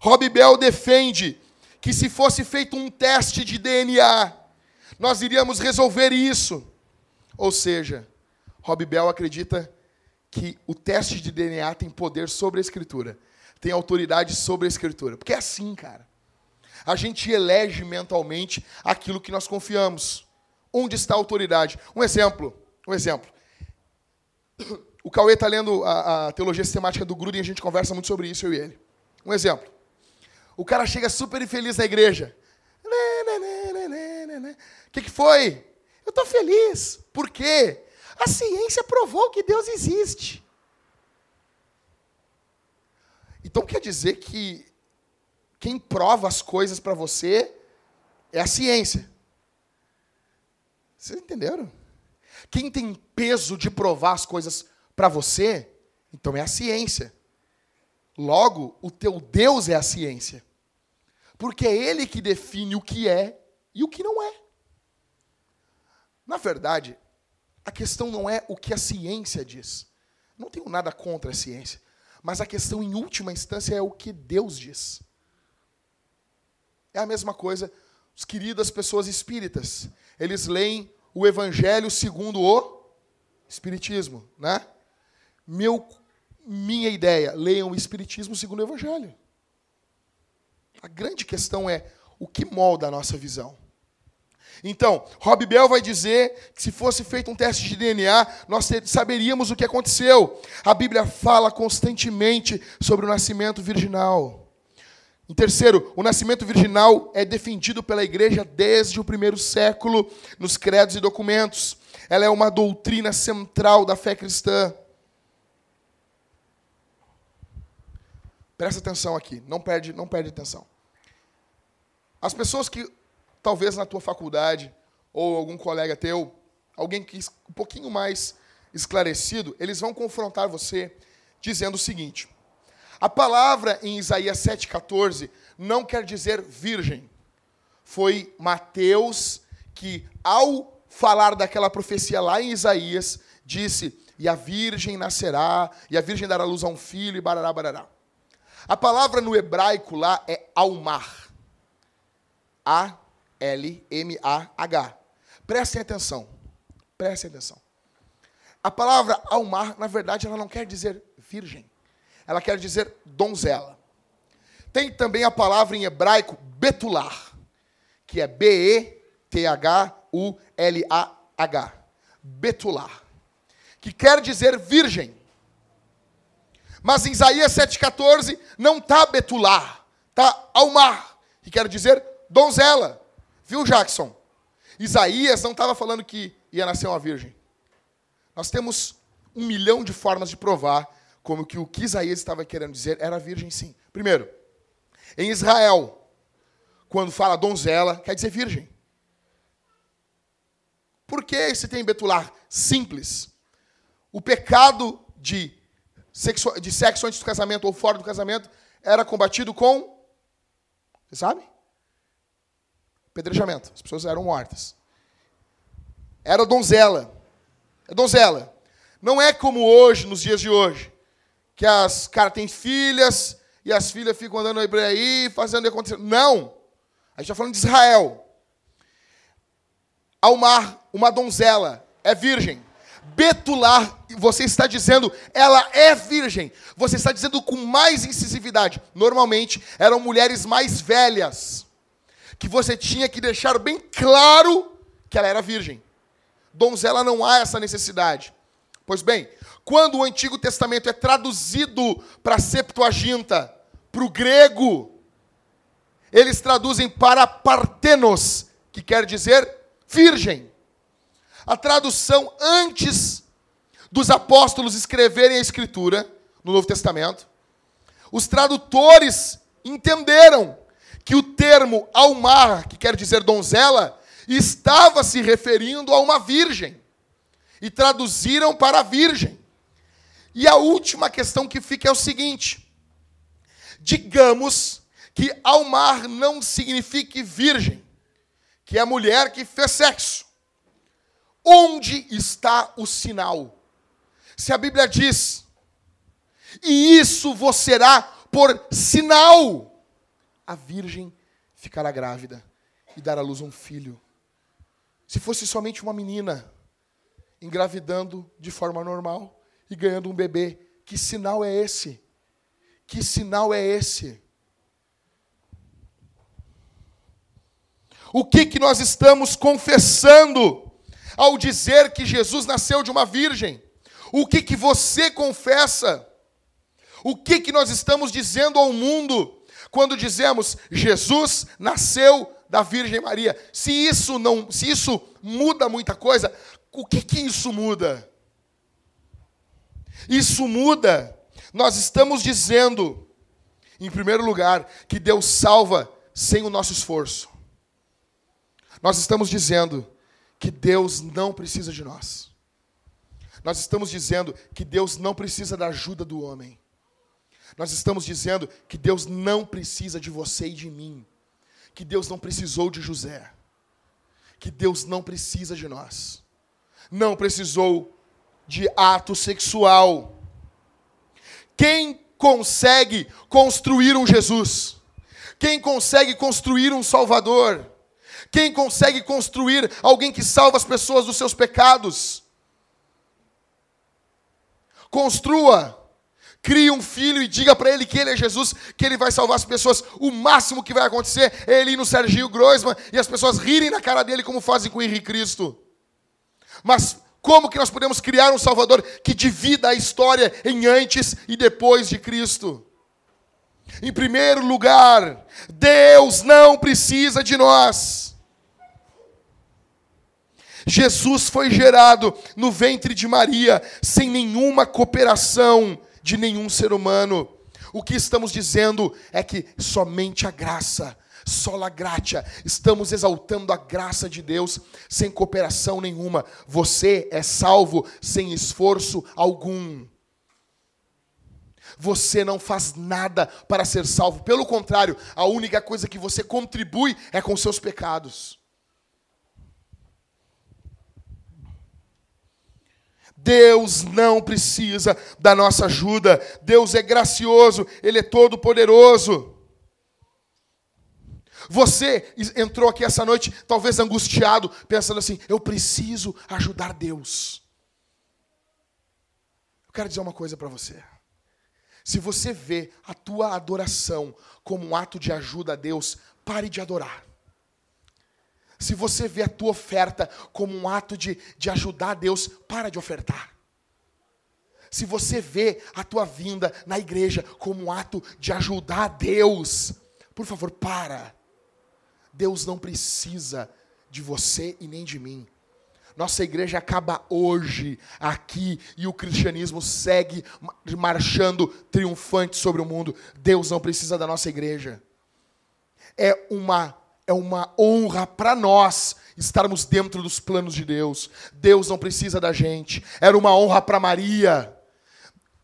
Rob Bell defende que se fosse feito um teste de DNA, nós iríamos resolver isso. Ou seja, Rob Bell acredita que o teste de DNA tem poder sobre a escritura, tem autoridade sobre a escritura. Porque é assim, cara. A gente elege mentalmente aquilo que nós confiamos. Onde está a autoridade? Um exemplo, um exemplo. O Cauê está lendo a, a, teologia sistemática do Gruden e a gente conversa muito sobre isso, eu e ele. Um exemplo. O cara chega super infeliz na igreja. O que, que foi? Eu estou feliz. Por quê? A ciência provou que Deus existe. Então quer dizer que quem prova as coisas para você é a ciência. Vocês entenderam? Quem tem peso de provar as coisas para você, então é a ciência. Logo, o teu Deus é a ciência. Porque é ele que define o que é e o que não é. Na verdade, a questão não é o que a ciência diz. Não tenho nada contra a ciência. Mas a questão, em última instância, é o que Deus diz. É a mesma coisa, os queridas pessoas espíritas. Eles leem o Evangelho segundo o Espiritismo. Né? Meu, minha ideia, leiam o Espiritismo segundo o Evangelho. A grande questão é o que molda a nossa visão. Então, Rob Bell vai dizer que se fosse feito um teste de DNA, nós saberíamos o que aconteceu. A Bíblia fala constantemente sobre o nascimento virginal. Em terceiro, o nascimento virginal é defendido pela igreja desde o primeiro século nos credos e documentos. Ela é uma doutrina central da fé cristã. Presta atenção aqui, não perde, não perde atenção. As pessoas que talvez na tua faculdade ou algum colega teu, alguém que um pouquinho mais esclarecido, eles vão confrontar você dizendo o seguinte: a palavra em Isaías 7,14 não quer dizer virgem. Foi Mateus que, ao falar daquela profecia lá em Isaías, disse: E a virgem nascerá, e a virgem dará luz a um filho, e barará, barará. A palavra no hebraico lá é almar. A L-M-A-H. Prestem atenção. Prestem atenção. A palavra almar, na verdade, ela não quer dizer virgem. Ela quer dizer donzela. Tem também a palavra em hebraico betular, que é B-E-T-H-U-L-A-H. Betular. Que quer dizer virgem. Mas em Isaías 7,14 não está betular, está almar, que quer dizer donzela. Viu, Jackson? Isaías não estava falando que ia nascer uma virgem. Nós temos um milhão de formas de provar como que o que Isaías estava querendo dizer era virgem sim. Primeiro, em Israel, quando fala donzela, quer dizer virgem. Por que esse tem betular? Simples. O pecado de sexo, de sexo antes do casamento ou fora do casamento era combatido com. Você sabe? Pedrejamento. As pessoas eram mortas. Era donzela. É donzela. Não é como hoje, nos dias de hoje, que as caras têm filhas e as filhas ficam andando por aí, fazendo acontecer. Não! A gente está falando de Israel. Ao mar, uma donzela é virgem. Betular, você está dizendo, ela é virgem. Você está dizendo com mais incisividade. Normalmente, eram mulheres mais velhas. Que você tinha que deixar bem claro que ela era virgem. Donzela não há essa necessidade. Pois bem, quando o Antigo Testamento é traduzido para Septuaginta, para o grego, eles traduzem para partenos, que quer dizer virgem. A tradução antes dos apóstolos escreverem a Escritura, no Novo Testamento, os tradutores entenderam que o termo almar, que quer dizer donzela, estava se referindo a uma virgem. E traduziram para virgem. E a última questão que fica é o seguinte: digamos que almar não signifique virgem, que é a mulher que fez sexo. Onde está o sinal? Se a Bíblia diz, e isso vos será por sinal, a virgem ficará grávida e dará à luz um filho. Se fosse somente uma menina engravidando de forma normal e ganhando um bebê, que sinal é esse? Que sinal é esse? O que que nós estamos confessando ao dizer que Jesus nasceu de uma virgem? O que que você confessa? O que que nós estamos dizendo ao mundo quando dizemos Jesus nasceu da Virgem Maria? Se isso não, se isso muda muita coisa, o que que isso muda? Isso muda. Nós estamos dizendo, em primeiro lugar, que Deus salva sem o nosso esforço. Nós estamos dizendo que Deus não precisa de nós. Nós estamos dizendo que Deus não precisa da ajuda do homem. Nós estamos dizendo que Deus não precisa de você e de mim. Que Deus não precisou de José. Que Deus não precisa de nós. Não precisou de ato sexual. Quem consegue construir um Jesus? Quem consegue construir um Salvador? Quem consegue construir alguém que salva as pessoas dos seus pecados? Construa. Crie um filho e diga para ele que ele é Jesus, que ele vai salvar as pessoas. O máximo que vai acontecer é ele ir no Serginho Groisman e as pessoas rirem na cara dele como fazem com o Henrique Cristo. Mas como que nós podemos criar um Salvador que divida a história em antes e depois de Cristo? Em primeiro lugar, Deus não precisa de nós. Jesus foi gerado no ventre de Maria sem nenhuma cooperação de nenhum ser humano. O que estamos dizendo é que somente a graça, sola gratia, estamos exaltando a graça de Deus sem cooperação nenhuma. Você é salvo sem esforço algum. Você não faz nada para ser salvo. Pelo contrário, a única coisa que você contribui é com seus pecados. Deus não precisa da nossa ajuda. Deus é gracioso, Ele é todo poderoso. Você entrou aqui essa noite, talvez angustiado, pensando assim: eu preciso ajudar Deus. Eu quero dizer uma coisa para você. Se você vê a tua adoração como um ato de ajuda a Deus, pare de adorar. Se você vê a tua oferta como um ato de, de ajudar Deus, para de ofertar. Se você vê a tua vinda na igreja como um ato de ajudar Deus, por favor, para. Deus não precisa de você e nem de mim. Nossa igreja acaba hoje aqui e o cristianismo segue marchando triunfante sobre o mundo. Deus não precisa da nossa igreja. É uma é uma honra para nós estarmos dentro dos planos de Deus. Deus não precisa da gente. Era uma honra para Maria.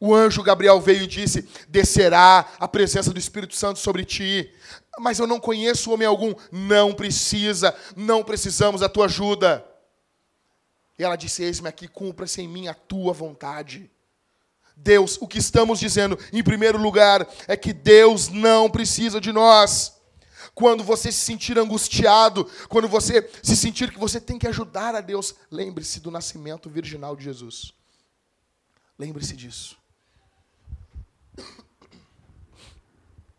O anjo Gabriel veio e disse: Descerá a presença do Espírito Santo sobre ti. Mas eu não conheço homem algum. Não precisa, não precisamos da tua ajuda. E ela disse: Eis-me aqui, cumpra-se em mim a tua vontade. Deus, o que estamos dizendo, em primeiro lugar, é que Deus não precisa de nós. Quando você se sentir angustiado, quando você se sentir que você tem que ajudar a Deus, lembre-se do nascimento virginal de Jesus. Lembre-se disso.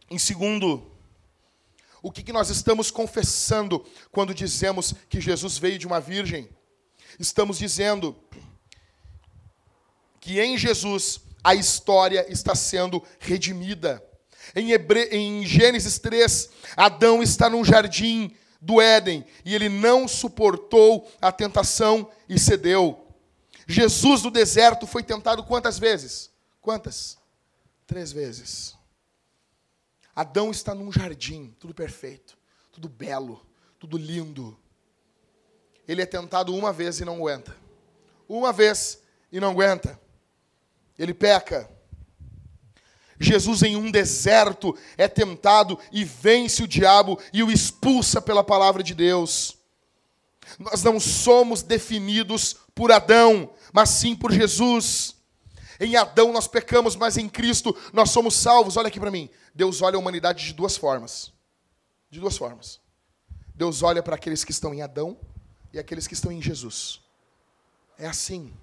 Em segundo, o que, nós estamos confessando quando dizemos que Jesus veio de uma virgem? Estamos dizendo que em Jesus a história está sendo redimida. Em, Hebre... em Gênesis 3, Adão está num jardim do Éden e ele não suportou a tentação e cedeu. Jesus no deserto foi tentado quantas vezes? Quantas? Três vezes. Adão está num jardim, tudo perfeito, tudo belo, tudo lindo. Ele é tentado uma vez e não aguenta. Uma vez e não aguenta. Ele peca. Jesus, em um deserto, é tentado e vence o diabo e o expulsa pela palavra de Deus. Nós não somos definidos por Adão, mas sim por Jesus. Em Adão nós pecamos, mas em Cristo nós somos salvos. Olha aqui para mim. Deus olha a humanidade de duas formas. De duas formas. Deus olha para aqueles que estão em Adão e aqueles que estão em Jesus. É assim.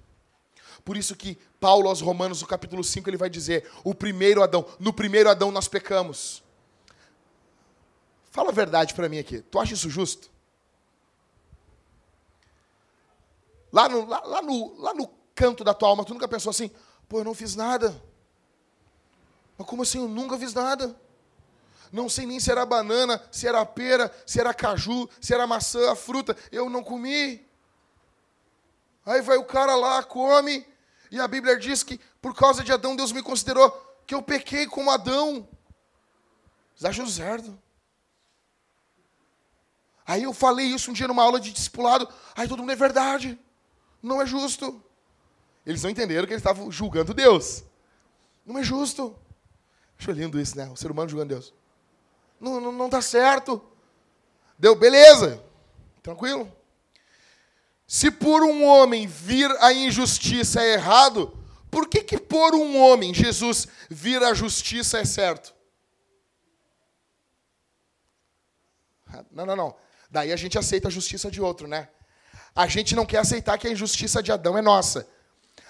Por isso que Paulo aos Romanos, no capítulo 5, ele vai dizer: o primeiro Adão, no primeiro Adão nós pecamos. Fala a verdade para mim aqui. Tu acha isso justo? Lá no, lá, lá, no, lá no canto da tua alma, tu nunca pensou assim, Pô, eu não fiz nada. Mas como assim? Eu nunca fiz nada. Não sei nem se era banana, se era pera, se era caju, se era maçã, a fruta. Eu não comi. Aí vai o cara lá, come, e a Bíblia diz que por causa de Adão, Deus me considerou que eu pequei como Adão. Acham certo? Aí eu falei isso um dia numa aula de discipulado. Aí todo mundo é verdade. Não é justo. Eles não entenderam que eles estavam julgando Deus. Não é justo. Acho lindo isso, né? O ser humano julgando Deus. Não, não, não tá certo. Deu, beleza. Tranquilo? Se por um homem vir a injustiça é errado, por que que por um homem, Jesus, vir a justiça é certo? Não, não, não. Daí a gente aceita a justiça de outro, né? A gente não quer aceitar que a injustiça de Adão é nossa.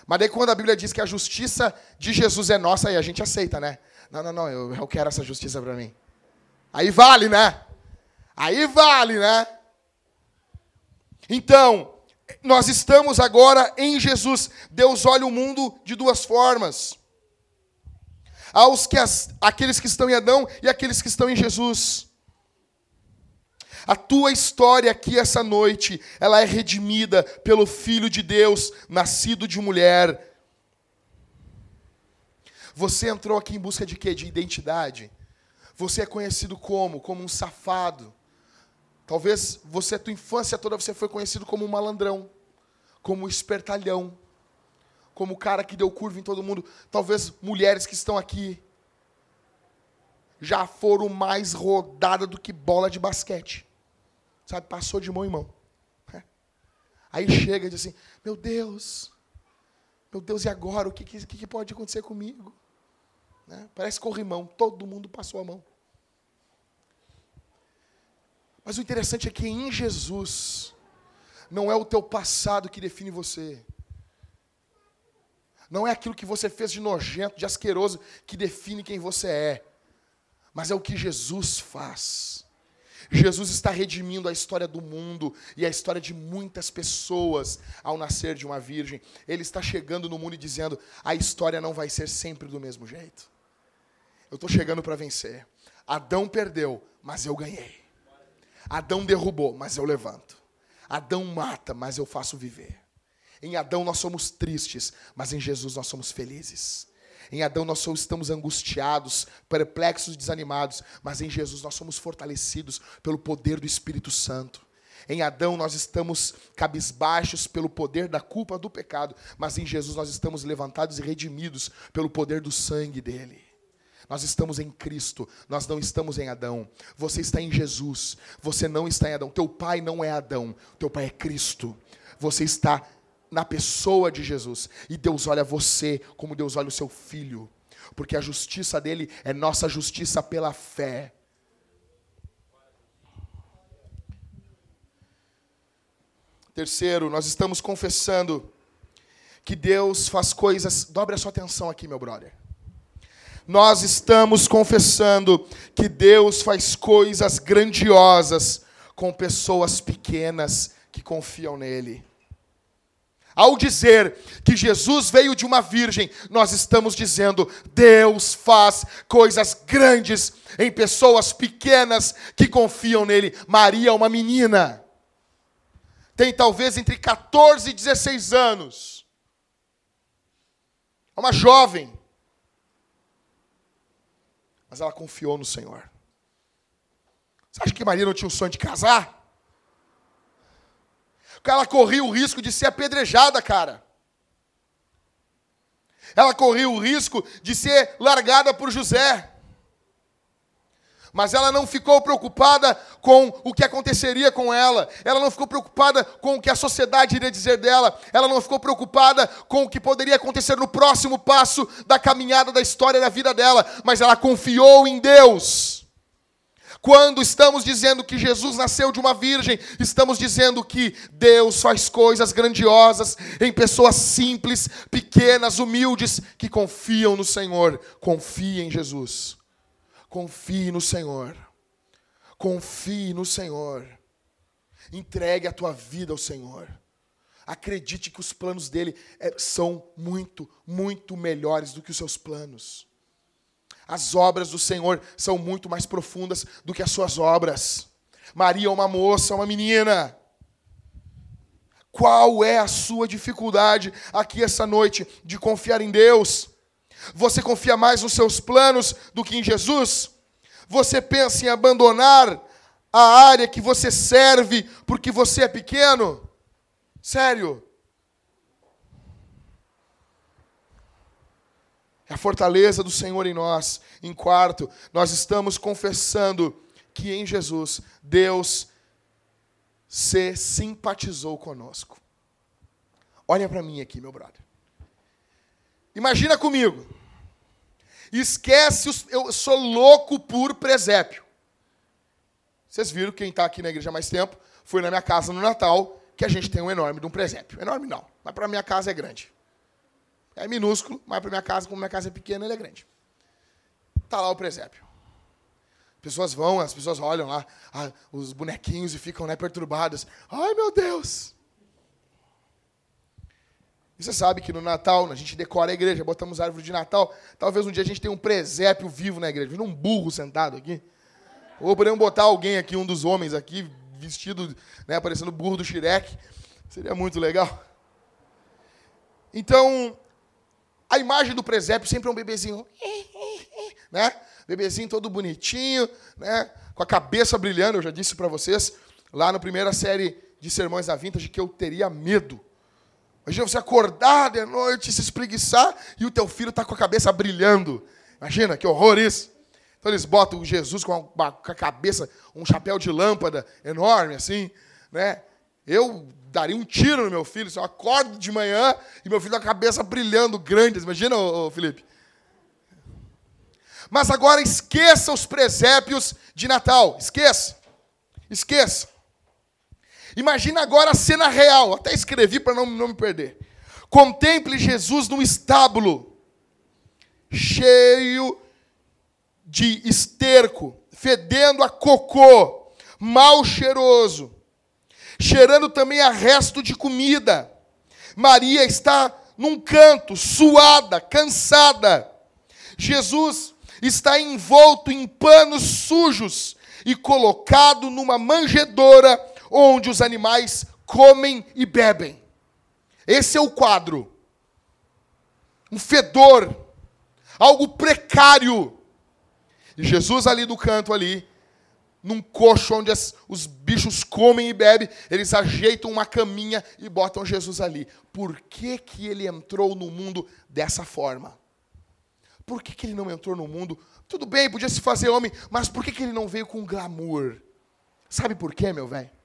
Mas daí quando a Bíblia diz que a justiça de Jesus é nossa, aí a gente aceita, né? Não, não, não, eu, eu quero essa justiça para mim. Aí vale, né? Aí vale, né? Então, nós estamos agora em Jesus. Deus olha o mundo de duas formas. Aos que as, aqueles que estão em Adão e aqueles que estão em Jesus. A tua história aqui essa noite, ela é redimida pelo Filho de Deus, nascido de mulher. Você entrou aqui em busca de quê? De identidade. Você é conhecido como? Como um safado. Talvez você, a tua infância toda, você foi conhecido como um malandrão, como um espertalhão, como o cara que deu curva em todo mundo. Talvez mulheres que estão aqui já foram mais rodadas do que bola de basquete. Sabe, passou de mão em mão. É. Aí chega e diz assim: Meu Deus, meu Deus, e agora? O que, que, que pode acontecer comigo? Né? Parece corrimão, todo mundo passou a mão. Mas o interessante é que em Jesus, não é o teu passado que define você. Não é aquilo que você fez de nojento, de asqueroso, que define quem você é. Mas é o que Jesus faz. Jesus está redimindo a história do mundo e a história de muitas pessoas ao nascer de uma virgem. Ele está chegando no mundo e dizendo: a história não vai ser sempre do mesmo jeito. Eu estou chegando para vencer. Adão perdeu, mas eu ganhei. Adão derrubou, mas eu levanto. Adão mata, mas eu faço viver. Em Adão nós somos tristes, mas em Jesus nós somos felizes. Em Adão nós só estamos angustiados, perplexos, desanimados, mas em Jesus nós somos fortalecidos pelo poder do Espírito Santo. Em Adão nós estamos cabisbaixos pelo poder da culpa do pecado, mas em Jesus nós estamos levantados e redimidos pelo poder do sangue dele. Nós estamos em Cristo, nós não estamos em Adão. Você está em Jesus, você não está em Adão. Teu pai não é Adão, teu pai é Cristo. Você está na pessoa de Jesus. E Deus olha você como Deus olha o seu filho. Porque a justiça dele é nossa justiça pela fé. Terceiro, nós estamos confessando que Deus faz coisas. Dobre a sua atenção aqui, meu brother. Nós estamos confessando que Deus faz coisas grandiosas com pessoas pequenas que confiam nele. Ao dizer que Jesus veio de uma virgem, nós estamos dizendo: Deus faz coisas grandes em pessoas pequenas que confiam nele. Maria, uma menina, tem talvez entre 14 e 16 anos. É uma jovem. Mas ela confiou no Senhor. Você acha que Maria não tinha o sonho de casar? ela corria o risco de ser apedrejada, cara. Ela corria o risco de ser largada por José. Mas ela não ficou preocupada com o que aconteceria com ela. Ela não ficou preocupada com o que a sociedade iria dizer dela. Ela não ficou preocupada com o que poderia acontecer no próximo passo da caminhada da história da vida dela. Mas ela confiou em Deus. Quando estamos dizendo que Jesus nasceu de uma virgem, estamos dizendo que Deus faz coisas grandiosas em pessoas simples, pequenas, humildes, que confiam no Senhor. Confie em Jesus. Confie no Senhor. Confie no Senhor. Entregue a tua vida ao Senhor. Acredite que os planos dele é, são muito, muito melhores do que os seus planos. As obras do Senhor são muito mais profundas do que as suas obras. Maria é uma moça, uma menina. Qual é a sua dificuldade aqui essa noite de confiar em Deus? Você confia mais nos seus planos do que em Jesus? Você pensa em abandonar a área que você serve porque você é pequeno? Sério? É a fortaleza do Senhor em nós. Em quarto, nós estamos confessando que em Jesus Deus se simpatizou conosco. Olha para mim aqui, meu brother. Imagina comigo. Esquece, os, eu sou louco por presépio. Vocês viram, quem está aqui na igreja há mais tempo, foi na minha casa no Natal, que a gente tem um enorme de um presépio. Enorme não, mas para minha casa é grande. É minúsculo, mas para minha casa, como minha casa é pequena, ele é grande. Está lá o presépio. Pessoas vão, as pessoas olham lá, ah, os bonequinhos e ficam né, perturbadas. Ai, meu Deus! E você sabe que no Natal, a gente decora a igreja, botamos árvore de Natal. Talvez um dia a gente tenha um presépio vivo na igreja. Um burro sentado aqui. Ou podemos botar alguém aqui, um dos homens aqui, vestido, né, parecendo burro do Shrek. Seria muito legal. Então, a imagem do presépio sempre é um bebezinho, <laughs> né? Bebezinho todo bonitinho, né? Com a cabeça brilhando. Eu já disse para vocês lá na primeira série de sermões da Vintage que eu teria medo. Imagina você acordar de noite, se espreguiçar e o teu filho está com a cabeça brilhando. Imagina que horror isso. Então eles botam Jesus com a, com a cabeça, um chapéu de lâmpada enorme assim, né? Eu daria um tiro no meu filho se eu acordo de manhã e meu filho com a cabeça brilhando grande. Imagina, ô, ô, Felipe? Mas agora esqueça os presépios de Natal. Esqueça. Esqueça. Imagina agora a cena real. Até escrevi para não, não me perder. Contemple Jesus num estábulo, cheio de esterco, fedendo a cocô, mal cheiroso, cheirando também a resto de comida. Maria está num canto, suada, cansada. Jesus está envolto em panos sujos e colocado numa manjedoura onde os animais comem e bebem. Esse é o quadro. Um fedor, algo precário. E Jesus ali do canto ali, num coxo onde as, os bichos comem e bebem, eles ajeitam uma caminha e botam Jesus ali. Por que, que ele entrou no mundo dessa forma? Por que, que ele não entrou no mundo? Tudo bem, podia se fazer homem, mas por que, que ele não veio com glamour? Sabe por quê, meu velho?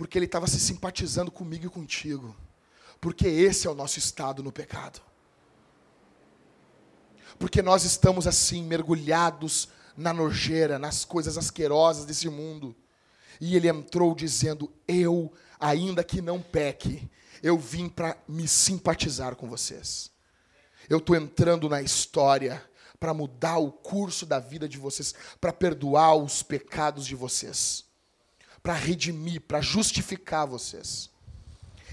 Porque ele estava se simpatizando comigo e contigo. Porque esse é o nosso estado no pecado. Porque nós estamos assim, mergulhados na nojeira, nas coisas asquerosas desse mundo. E ele entrou dizendo: Eu, ainda que não peque, eu vim para me simpatizar com vocês. Eu estou entrando na história para mudar o curso da vida de vocês, para perdoar os pecados de vocês, para redimir, para justificar vocês.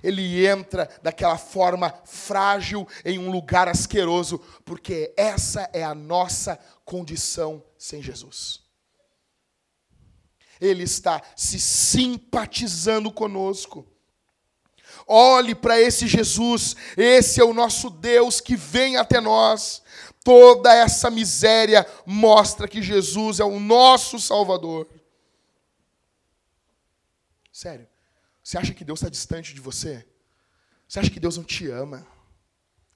Ele entra daquela forma frágil em um lugar asqueroso, porque essa é a nossa condição sem Jesus. Ele está se simpatizando conosco. Olhe para esse Jesus, esse é o nosso Deus que vem até nós. Toda essa miséria mostra que Jesus é o nosso Salvador. Sério, você acha que Deus está distante de você? Você acha que Deus não te ama?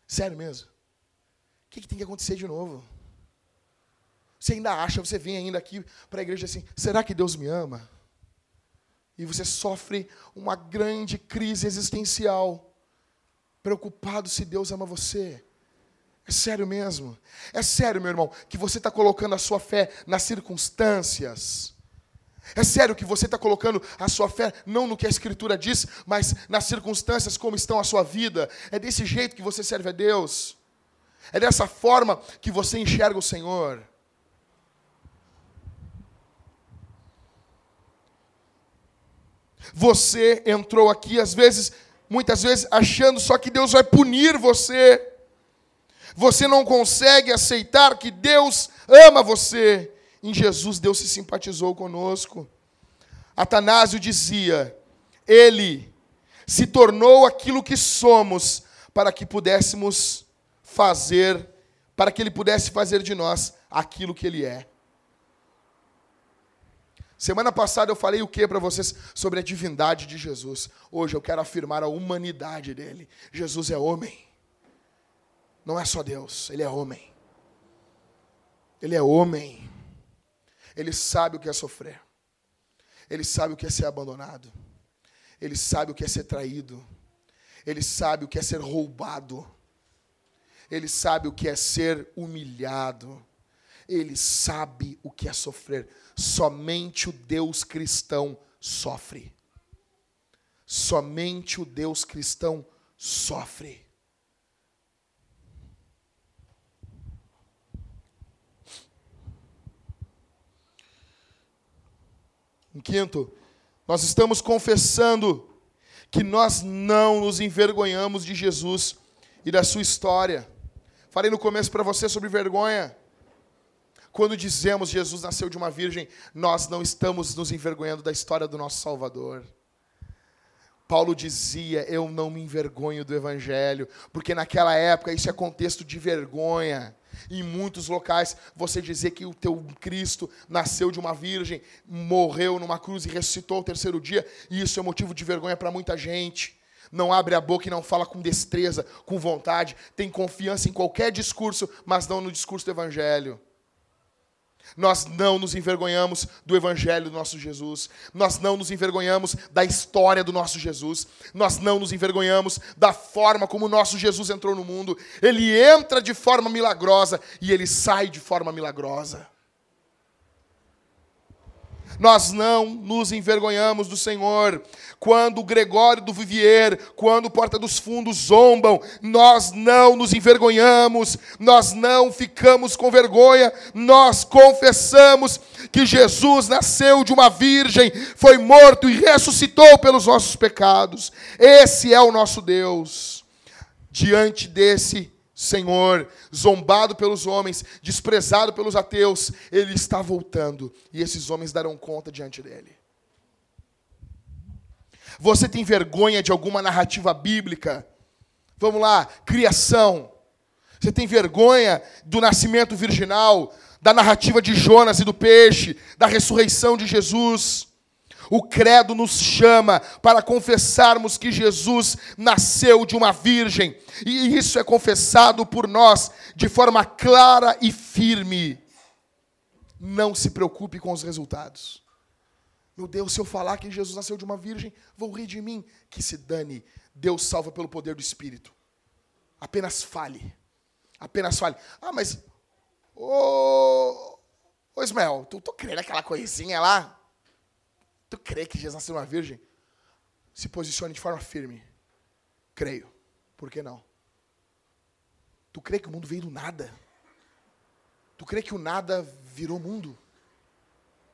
Sério mesmo? O que, que tem que acontecer de novo? Você ainda acha, você vem ainda aqui para a igreja assim, será que Deus me ama? E você sofre uma grande crise existencial, preocupado se Deus ama você. É sério mesmo? É sério, meu irmão, que você está colocando a sua fé nas circunstâncias. É sério que você está colocando a sua fé não no que a Escritura diz, mas nas circunstâncias como estão a sua vida. É desse jeito que você serve a Deus. É dessa forma que você enxerga o Senhor. Você entrou aqui, às vezes, muitas vezes, achando só que Deus vai punir você. Você não consegue aceitar que Deus ama você. Em Jesus, Deus se simpatizou conosco. Atanásio dizia: Ele se tornou aquilo que somos para que pudéssemos fazer, para que Ele pudesse fazer de nós aquilo que Ele é. Semana passada eu falei o que para vocês sobre a divindade de Jesus. Hoje eu quero afirmar a humanidade dele. Jesus é homem. Não é só Deus, ele é homem. Ele é homem. Ele sabe o que é sofrer. Ele sabe o que é ser abandonado. Ele sabe o que é ser traído. Ele sabe o que é ser roubado. Ele sabe o que é ser humilhado. Ele sabe o que é sofrer. Somente o Deus cristão sofre. Somente o Deus cristão sofre. Em quinto, nós estamos confessando que nós não nos envergonhamos de Jesus e da sua história. Falei no começo para você sobre vergonha. Quando dizemos Jesus nasceu de uma virgem, nós não estamos nos envergonhando da história do nosso Salvador. Paulo dizia: Eu não me envergonho do Evangelho, porque naquela época isso é contexto de vergonha. Em muitos locais, você dizer que o teu Cristo nasceu de uma virgem, morreu numa cruz e ressuscitou ao terceiro dia, e isso é motivo de vergonha para muita gente. Não abre a boca e não fala com destreza, com vontade, tem confiança em qualquer discurso, mas não no discurso do Evangelho. Nós não nos envergonhamos do Evangelho do nosso Jesus. Nós não nos envergonhamos da história do nosso Jesus. Nós não nos envergonhamos da forma como o nosso Jesus entrou no mundo. Ele entra de forma milagrosa e ele sai de forma milagrosa. Nós não nos envergonhamos do Senhor. Quando o Gregório do Vivier, quando o Porta dos Fundos zombam, nós não nos envergonhamos, nós não ficamos com vergonha, nós confessamos que Jesus nasceu de uma virgem, foi morto e ressuscitou pelos nossos pecados. Esse é o nosso Deus. Diante desse Senhor, zombado pelos homens, desprezado pelos ateus, ele está voltando e esses homens darão conta diante dele. Você tem vergonha de alguma narrativa bíblica? Vamos lá, criação. Você tem vergonha do nascimento virginal, da narrativa de Jonas e do peixe, da ressurreição de Jesus? O credo nos chama para confessarmos que Jesus nasceu de uma virgem, e isso é confessado por nós de forma clara e firme. Não se preocupe com os resultados. Meu Deus, se eu falar que Jesus nasceu de uma virgem, vão rir de mim. Que se dane. Deus salva pelo poder do Espírito. Apenas fale. Apenas fale. Ah, mas. Ô. Ô Ismael, tu, tu crê naquela coisinha lá? Tu crê que Jesus nasceu uma virgem? Se posicione de forma firme. Creio. Por que não? Tu crê que o mundo veio do nada? Tu crê que o nada virou mundo?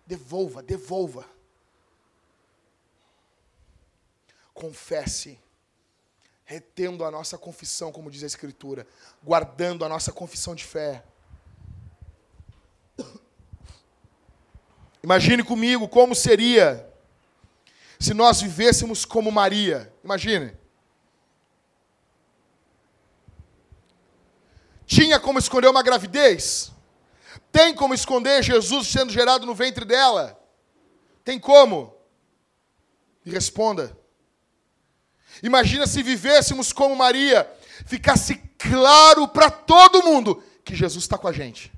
Devolva, devolva. Confesse, retendo a nossa confissão, como diz a Escritura, guardando a nossa confissão de fé. Imagine comigo como seria se nós vivêssemos como Maria. Imagine. Tinha como esconder uma gravidez? Tem como esconder Jesus sendo gerado no ventre dela? Tem como? E responda. Imagina se vivêssemos como Maria, ficasse claro para todo mundo que Jesus está com a gente.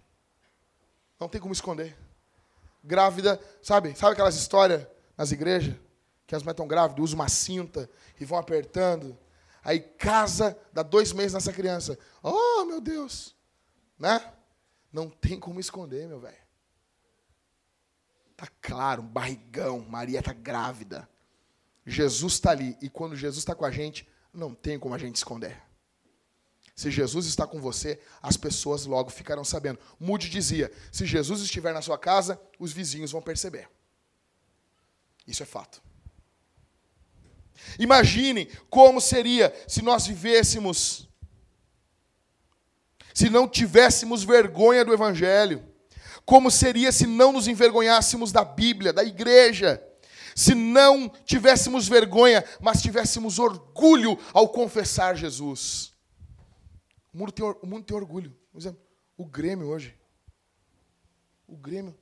Não tem como esconder. Grávida, sabe? Sabe aquelas histórias nas igrejas? que as mulheres estão grávidas, usam uma cinta e vão apertando. Aí casa, dá dois meses nessa criança. Oh, meu Deus! Né? Não tem como esconder, meu velho. Tá claro, um barrigão, Maria está grávida. Jesus está ali. E quando Jesus está com a gente, não tem como a gente esconder. Se Jesus está com você, as pessoas logo ficarão sabendo. Mude dizia: se Jesus estiver na sua casa, os vizinhos vão perceber. Isso é fato. Imaginem como seria se nós vivêssemos, se não tivéssemos vergonha do Evangelho. Como seria se não nos envergonhássemos da Bíblia, da igreja. Se não tivéssemos vergonha, mas tivéssemos orgulho ao confessar Jesus. O mundo tem, o mundo tem orgulho. Por exemplo, o Grêmio hoje. O Grêmio.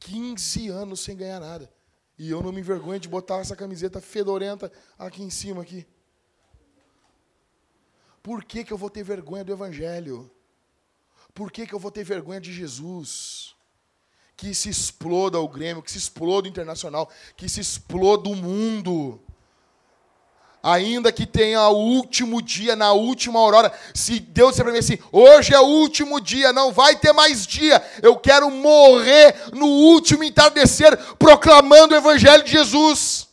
15 anos sem ganhar nada. E eu não me envergonho de botar essa camiseta fedorenta aqui em cima aqui. Por que, que eu vou ter vergonha do Evangelho? Por que, que eu vou ter vergonha de Jesus? Que se exploda o Grêmio, que se exploda o Internacional, que se exploda o mundo ainda que tenha o último dia, na última aurora, se Deus disser para mim assim, hoje é o último dia, não vai ter mais dia, eu quero morrer no último entardecer, proclamando o Evangelho de Jesus,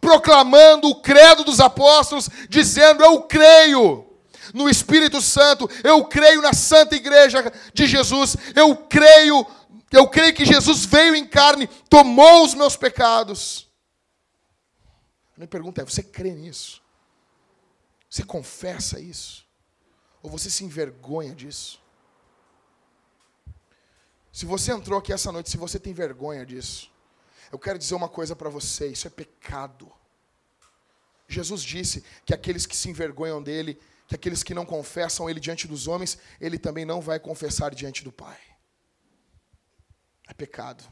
proclamando o credo dos apóstolos, dizendo, eu creio no Espírito Santo, eu creio na Santa Igreja de Jesus, eu creio, eu creio que Jesus veio em carne, tomou os meus pecados, a minha pergunta é: você crê nisso? Você confessa isso? Ou você se envergonha disso? Se você entrou aqui essa noite, se você tem vergonha disso, eu quero dizer uma coisa para você: isso é pecado. Jesus disse que aqueles que se envergonham dele, que aqueles que não confessam ele diante dos homens, ele também não vai confessar diante do Pai. É pecado.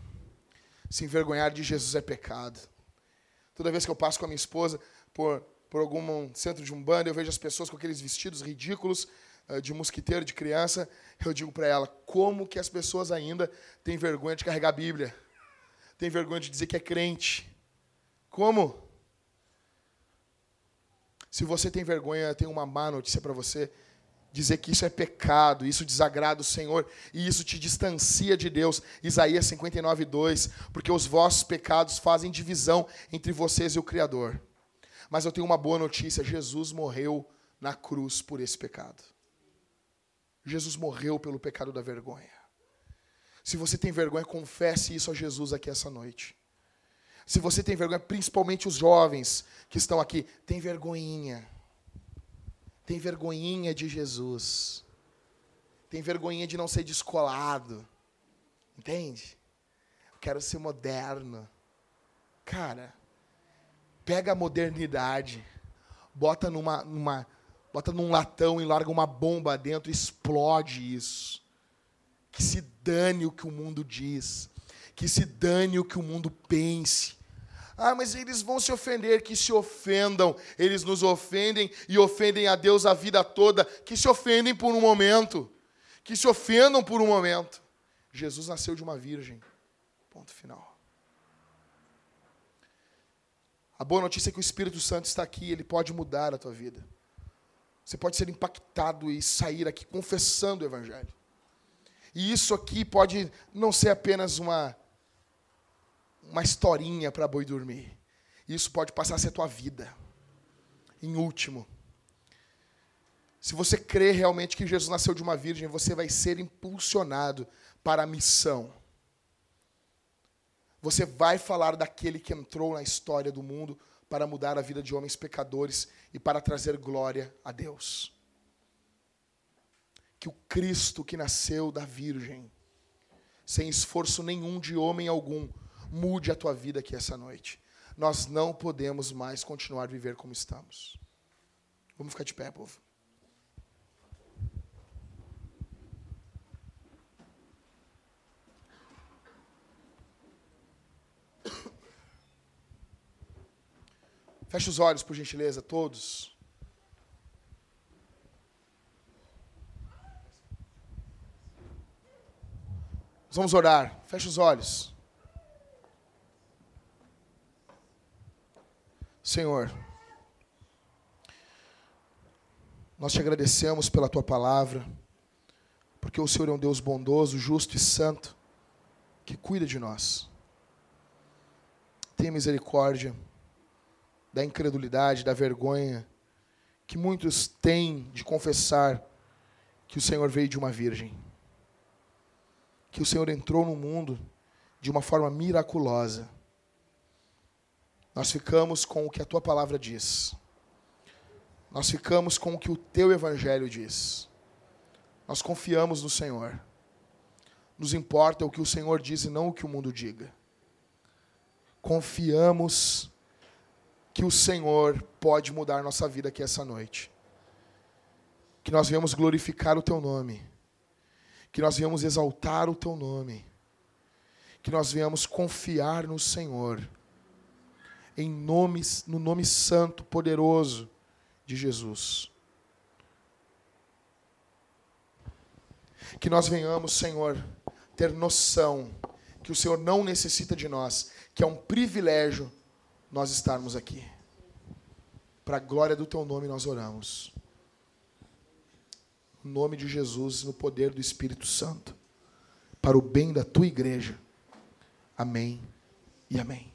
Se envergonhar de Jesus é pecado. Toda vez que eu passo com a minha esposa por, por algum centro de umbanda, eu vejo as pessoas com aqueles vestidos ridículos uh, de mosquiteiro, de criança, eu digo para ela, como que as pessoas ainda têm vergonha de carregar a Bíblia? Têm vergonha de dizer que é crente? Como? Se você tem vergonha, eu tenho uma má notícia para você. Dizer que isso é pecado, isso desagrada o Senhor e isso te distancia de Deus. Isaías 59, 2. Porque os vossos pecados fazem divisão entre vocês e o Criador. Mas eu tenho uma boa notícia: Jesus morreu na cruz por esse pecado. Jesus morreu pelo pecado da vergonha. Se você tem vergonha, confesse isso a Jesus aqui essa noite. Se você tem vergonha, principalmente os jovens que estão aqui, tem vergonhinha. Tem vergonhinha de Jesus. Tem vergonhinha de não ser descolado. Entende? quero ser moderno. Cara, pega a modernidade, bota numa, numa bota num latão e larga uma bomba dentro, explode isso. Que se dane o que o mundo diz, que se dane o que o mundo pense. Ah, mas eles vão se ofender, que se ofendam. Eles nos ofendem e ofendem a Deus a vida toda, que se ofendem por um momento, que se ofendam por um momento. Jesus nasceu de uma virgem. Ponto final. A boa notícia é que o Espírito Santo está aqui, ele pode mudar a tua vida. Você pode ser impactado e sair aqui confessando o Evangelho. E isso aqui pode não ser apenas uma, uma historinha para boi dormir. Isso pode passar a ser tua vida. Em último, se você crê realmente que Jesus nasceu de uma virgem, você vai ser impulsionado para a missão. Você vai falar daquele que entrou na história do mundo para mudar a vida de homens pecadores e para trazer glória a Deus. Que o Cristo que nasceu da Virgem, sem esforço nenhum de homem algum, mude a tua vida aqui essa noite. Nós não podemos mais continuar a viver como estamos. Vamos ficar de pé, povo. <coughs> Feche os olhos, por gentileza, todos. vamos orar. Feche os olhos. Senhor, nós te agradecemos pela tua palavra, porque o Senhor é um Deus bondoso, justo e santo, que cuida de nós. Tenha misericórdia da incredulidade, da vergonha que muitos têm de confessar que o Senhor veio de uma virgem. Que o Senhor entrou no mundo de uma forma miraculosa. Nós ficamos com o que a tua palavra diz. Nós ficamos com o que o teu evangelho diz. Nós confiamos no Senhor. Nos importa o que o Senhor diz e não o que o mundo diga. Confiamos que o Senhor pode mudar nossa vida aqui essa noite. Que nós venhamos glorificar o teu nome. Que nós venhamos exaltar o teu nome. Que nós venhamos confiar no Senhor. Em nome, no nome santo, poderoso de Jesus. Que nós venhamos, Senhor, ter noção que o Senhor não necessita de nós, que é um privilégio nós estarmos aqui. Para a glória do teu nome nós oramos. No nome de Jesus, no poder do Espírito Santo, para o bem da tua igreja. Amém e amém.